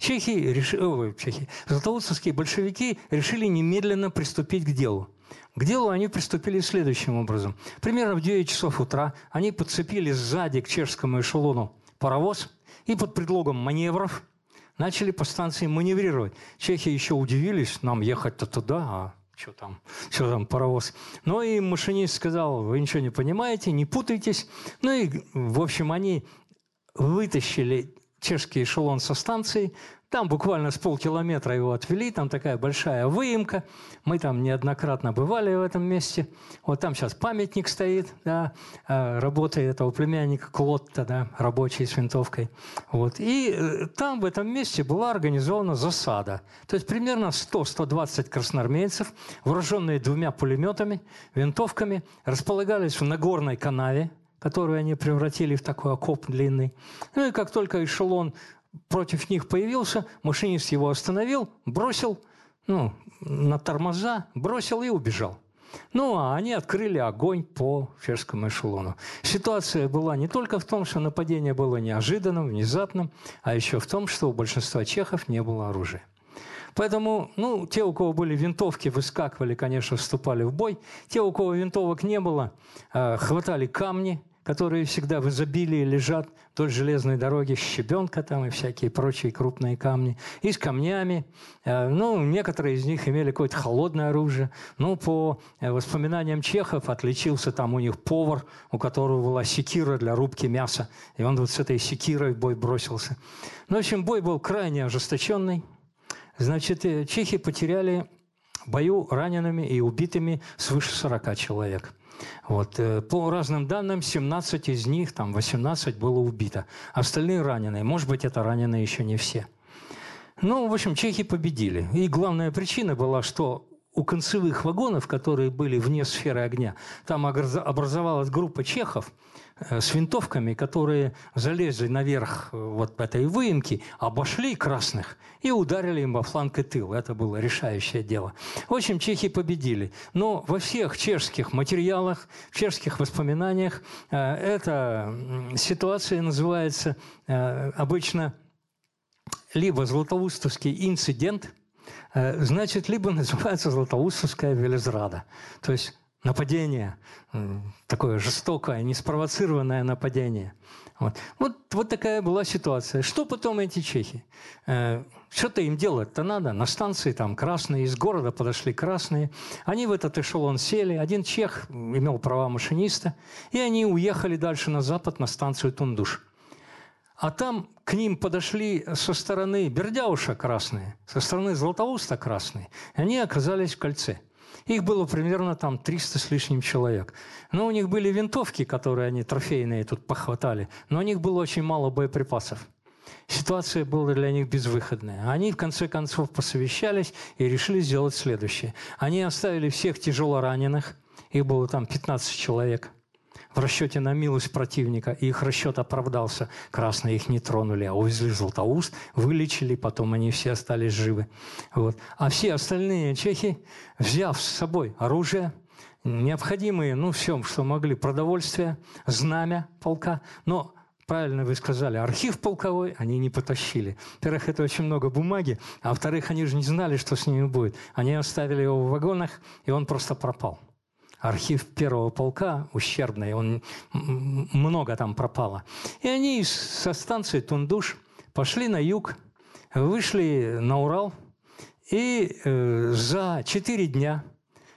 Чехи, решили, ой, чехи, златоустовские большевики решили немедленно приступить к делу. К делу они приступили следующим образом. Примерно в 9 часов утра они подцепили сзади к чешскому эшелону паровоз и под предлогом маневров начали по станции маневрировать. Чехи еще удивились, нам ехать-то туда, а что там, что там паровоз. Но и машинист сказал, вы ничего не понимаете, не путайтесь. Ну и, в общем, они вытащили чешский эшелон со станции, там буквально с полкилометра его отвели, там такая большая выемка. Мы там неоднократно бывали в этом месте. Вот там сейчас памятник стоит, да, э, работы этого племянника Клотта, да, рабочий с винтовкой. Вот. И э, там в этом месте была организована засада. То есть примерно 100-120 красноармейцев, вооруженные двумя пулеметами, винтовками, располагались в Нагорной канаве, которую они превратили в такой окоп длинный. Ну и как только эшелон против них появился, машинист его остановил, бросил ну, на тормоза, бросил и убежал. Ну, а они открыли огонь по чешскому эшелону. Ситуация была не только в том, что нападение было неожиданным, внезапным, а еще в том, что у большинства чехов не было оружия. Поэтому, ну, те, у кого были винтовки, выскакивали, конечно, вступали в бой. Те, у кого винтовок не было, э, хватали камни, которые всегда в изобилии лежат вдоль железной дороги, щебенка там и всякие прочие крупные камни, и с камнями. Э, ну, некоторые из них имели какое-то холодное оружие. Ну, по э, воспоминаниям чехов, отличился там у них повар, у которого была секира для рубки мяса. И он вот с этой секирой в бой бросился. Ну, в общем, бой был крайне ожесточенный. Значит, э, чехи потеряли в бою ранеными и убитыми свыше 40 человек – вот. Э, по разным данным, 17 из них, там 18 было убито. Остальные раненые. Может быть, это раненые еще не все. Ну, в общем, чехи победили. И главная причина была, что у концевых вагонов, которые были вне сферы огня, там образовалась группа чехов – с винтовками, которые залезли наверх э, вот этой выемки, обошли красных и ударили им во фланг и тыл. Это было решающее дело. В общем, чехи победили. Но во всех чешских материалах, в чешских воспоминаниях э, эта ситуация называется обычно либо Златоустовский инцидент, значит, либо называется Златоустовская велизрада. То есть нападение, такое жестокое, неспровоцированное нападение. Вот. Вот, вот такая была ситуация. Что потом эти чехи? Э, что-то им делать-то надо. На станции там красные, из города подошли красные. Они в этот эшелон сели. Один чех имел права машиниста. И они уехали дальше на запад, на станцию Тундуш. А там к ним подошли со стороны Бердяуша красные, со стороны Златоуста красные. И они оказались в кольце – их было примерно там 300 с лишним человек. Но у них были винтовки, которые они трофейные тут похватали, но у них было очень мало боеприпасов. Ситуация была для них безвыходная. Они, в конце концов, посовещались и решили сделать следующее. Они оставили всех тяжело раненых, их было там 15 человек – в расчете на милость противника, и их расчет оправдался. Красные их не тронули, а увезли Златоуст, вылечили, потом они все остались живы. Вот. А все остальные чехи, взяв с собой оружие, необходимые, ну, все, что могли, продовольствие, знамя полка, но правильно вы сказали, архив полковой они не потащили. Во-первых, это очень много бумаги, а во-вторых, они же не знали, что с ними будет. Они оставили его в вагонах, и он просто пропал архив первого полка ущербный, он много там пропало. И они со станции Тундуш пошли на юг, вышли на Урал, и э, за четыре дня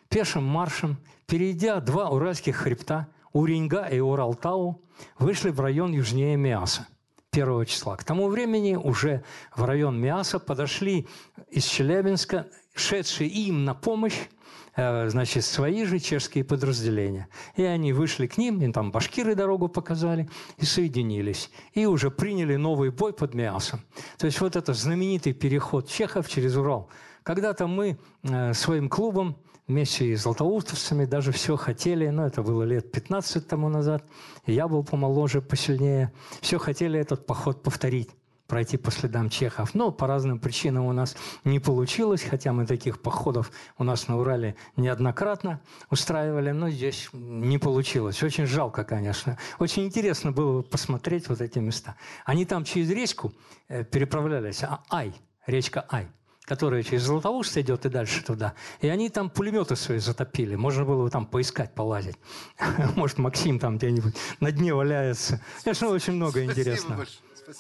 пешим маршем, перейдя два уральских хребта, Уринга и Уралтау, вышли в район южнее Миаса первого числа. К тому времени уже в район Миаса подошли из Челябинска, шедшие им на помощь значит, свои же чешские подразделения. И они вышли к ним, им там башкиры дорогу показали, и соединились. И уже приняли новый бой под Миасом. То есть вот это знаменитый переход чехов через Урал. Когда-то мы э, своим клубом вместе с златоустовцами даже все хотели, ну, это было лет 15 тому назад, я был помоложе, посильнее, все хотели этот поход повторить пройти по следам чехов. Но по разным причинам у нас не получилось, хотя мы таких походов у нас на Урале неоднократно устраивали, но здесь не получилось. Очень жалко, конечно. Очень интересно было посмотреть вот эти места. Они там через речку э, переправлялись, а Ай, речка Ай которая через Златоуст идет и дальше туда. И они там пулеметы свои затопили. Можно было там поискать, полазить. Может, Максим там где-нибудь на дне валяется. Конечно, очень много интересного.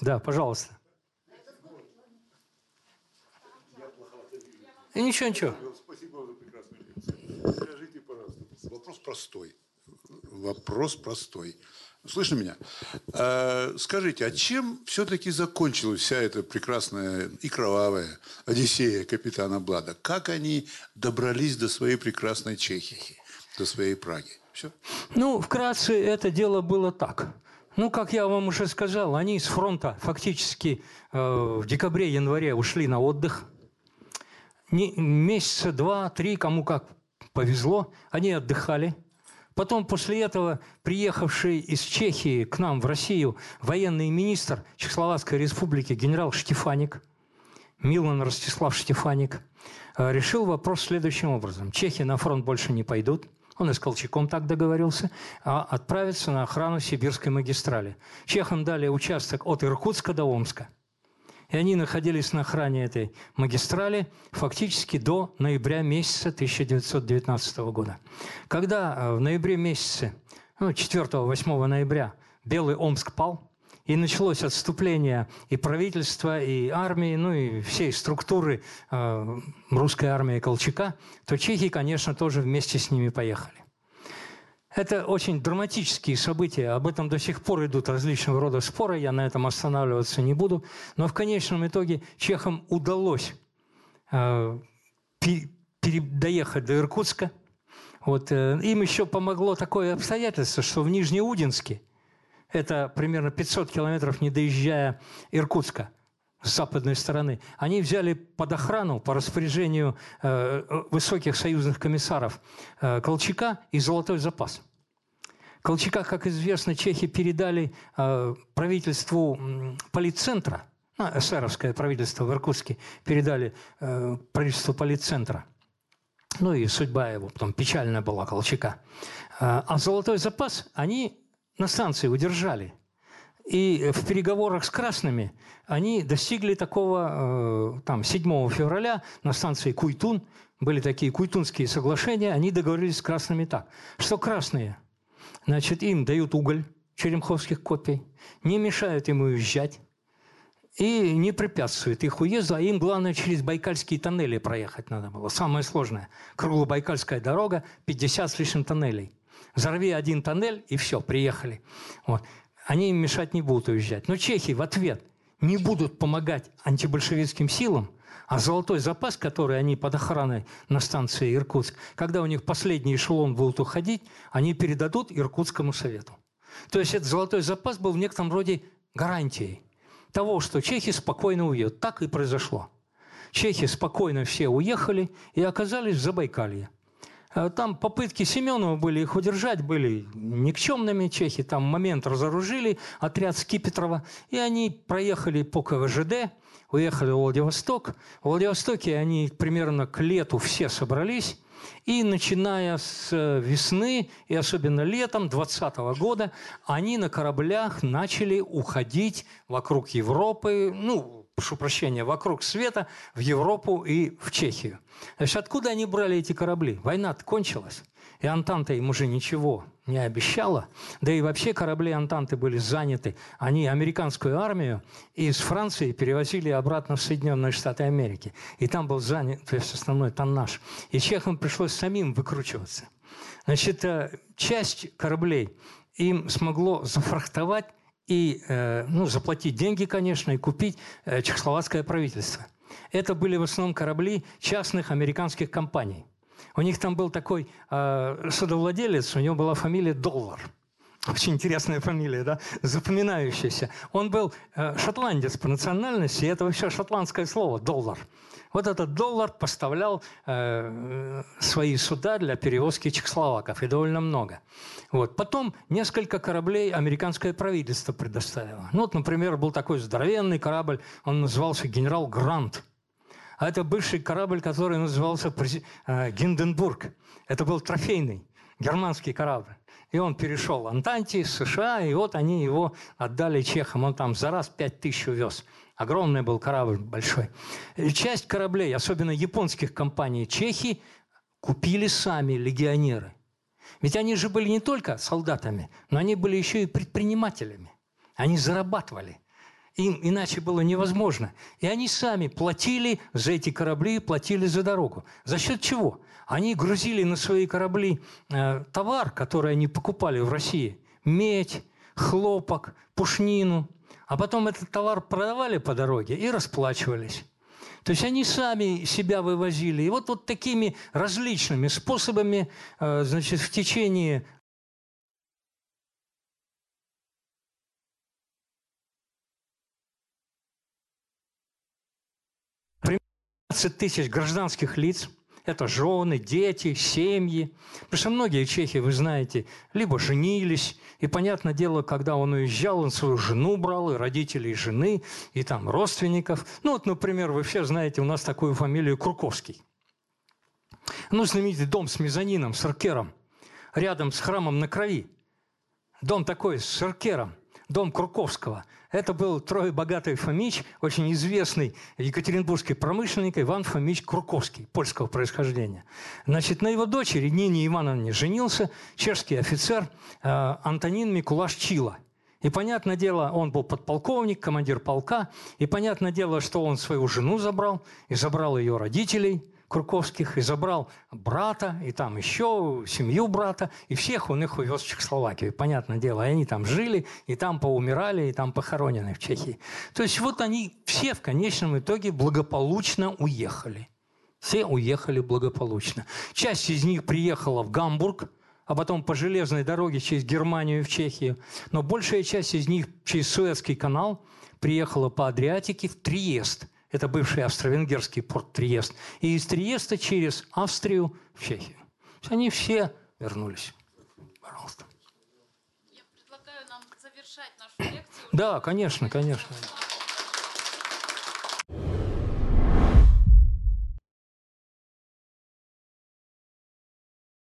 Да, пожалуйста. Ничего, ничего. Спасибо за прекрасную лекцию. Скажите, пожалуйста, вопрос простой. Вопрос простой. Слышно меня? А, скажите, а чем все-таки закончилась вся эта прекрасная и кровавая Одиссея капитана Блада? Как они добрались до своей прекрасной Чехии, до своей Праги? Все? Ну, вкратце, это дело было так. Ну, как я вам уже сказал, они с фронта фактически э, в декабре-январе ушли на отдых. Не, месяца два-три, кому как повезло, они отдыхали – Потом после этого приехавший из Чехии к нам в Россию военный министр Чехословацкой республики генерал Штефаник, Милан Ростислав Штефаник, э, решил вопрос следующим образом. Чехи на фронт больше не пойдут, он и с Колчаком так договорился, а отправиться на охрану Сибирской магистрали. Чехам дали участок от Иркутска до Омска – и они находились на охране этой магистрали фактически до ноября месяца 1919 года. Когда э, в ноябре месяце, ну, 4-8 ноября, Белый Омск пал, и началось отступление и правительства, и армии, ну и всей структуры э, русской армии Колчака, то чехи, конечно, тоже вместе с ними поехали. Это очень драматические события. Об этом до сих пор идут различного рода споры. Я на этом останавливаться не буду. Но в конечном итоге чехам удалось э, доехать до Иркутска. Вот, э, им еще помогло такое обстоятельство, что в Нижнеудинске, это примерно 500 километров, не доезжая Иркутска, с западной стороны, они взяли под охрану по распоряжению э, высоких союзных комиссаров э, Колчака и золотой запас. Колчака, как известно, чехи передали э, правительству политцентра, ну, эсеровское правительство в Иркутске передали э, правительству политцентра. Ну и судьба его потом печальная была, Колчака. Э, а золотой запас они на станции удержали – и в переговорах с красными они достигли такого, э, там, 7 февраля на станции Куйтун, были такие куйтунские соглашения, они договорились с красными так, что красные, значит, им дают уголь черемховских копий, не мешают им уезжать, и не препятствуют их уезду, а им главное через Байкальские тоннели проехать надо было. Самое сложное. Круглобайкальская дорога, 50 с лишним тоннелей. Взорви один тоннель, и все, приехали. Вот они им мешать не будут уезжать. Но чехи в ответ не будут помогать антибольшевистским силам, а золотой запас, который они под охраной на станции Иркутск, когда у них последний эшелон будут уходить, они передадут Иркутскому совету. То есть этот золотой запас был в некотором роде гарантией того, что чехи спокойно уедут. Так и произошло. Чехи спокойно все уехали и оказались в Забайкалье. Э, там попытки Семенова были их удержать, были никчемными чехи. Там момент разоружили отряд Скипетрова, и они проехали по КВЖД, уехали в Владивосток. В Владивостоке они примерно к лету все собрались, и начиная с э, весны, и особенно летом 2020 года, они на кораблях начали уходить вокруг Европы, ну, прошу прощения, вокруг света в Европу и в Чехию. Значит, откуда они брали эти корабли? война кончилась, и Антанта им уже ничего не обещала. Да и вообще корабли Антанты были заняты. Они американскую армию из Франции перевозили обратно в Соединенные Штаты Америки. И там был занят то есть основной тоннаж. И чехам пришлось самим выкручиваться. Значит, э, часть кораблей им смогло зафрахтовать и э, ну, заплатить деньги, конечно, и купить э, чехословацкое правительство. Это были в основном корабли частных американских компаний. У них там был такой э, судовладелец, у него была фамилия Доллар. Очень интересная фамилия, да, запоминающаяся. Он был э, шотландец по национальности, и это вообще шотландское слово «доллар». Вот этот доллар поставлял э, свои суда для перевозки чехословаков, и довольно много. Вот. Потом несколько кораблей американское правительство предоставило. Ну, вот, например, был такой здоровенный корабль, он назывался «Генерал Грант». А это бывший корабль, который назывался э, «Гинденбург». Это был трофейный германский корабль. И он перешел Антанте, США, и вот они его отдали чехам. Он там за раз пять тысяч увез. Огромный был корабль, большой. И часть кораблей, особенно японских компаний, чехи купили сами легионеры. Ведь они же были не только солдатами, но они были еще и предпринимателями. Они зарабатывали. Им иначе было невозможно. И они сами платили за эти корабли, платили за дорогу. За счет чего? Они грузили на свои корабли э, товар, который они покупали в России. Медь, хлопок, пушнину, а потом этот товар продавали по дороге и расплачивались. То есть они сами себя вывозили. И вот, вот такими различными способами э, значит, в течение 15 тысяч гражданских лиц, это жены, дети, семьи. Потому что многие чехи, вы знаете, либо женились, и, понятное дело, когда он уезжал, он свою жену брал, и родителей жены, и там родственников. Ну вот, например, вы все знаете, у нас такую фамилию Курковский. Ну, знаменитый дом с мезонином, с аркером, рядом с храмом на крови. Дом такой с аркером, дом Курковского – это был богатый Фомич, очень известный екатеринбургский промышленник Иван Фомич Курковский, польского происхождения. Значит, на его дочери Нине Ивановне женился чешский офицер э, Антонин Микулаш Чила. И понятное дело, он был подполковник, командир полка, и понятное дело, что он свою жену забрал, и забрал ее родителей – Курковских и забрал брата, и там еще семью брата, и всех он их увез в Чехословакию. Понятное дело, и они там жили, и там поумирали, и там похоронены в Чехии. То есть вот они все в конечном итоге благополучно уехали. Все уехали благополучно. Часть из них приехала в Гамбург, а потом по железной дороге через Германию в Чехию. Но большая часть из них через Суэцкий канал приехала по Адриатике в Триест – это бывший австро-венгерский порт Триест. И из Триеста через Австрию в Чехию. Они все вернулись. Пожалуйста. Я предлагаю нам завершать нашу лекцию. Да, конечно, конечно.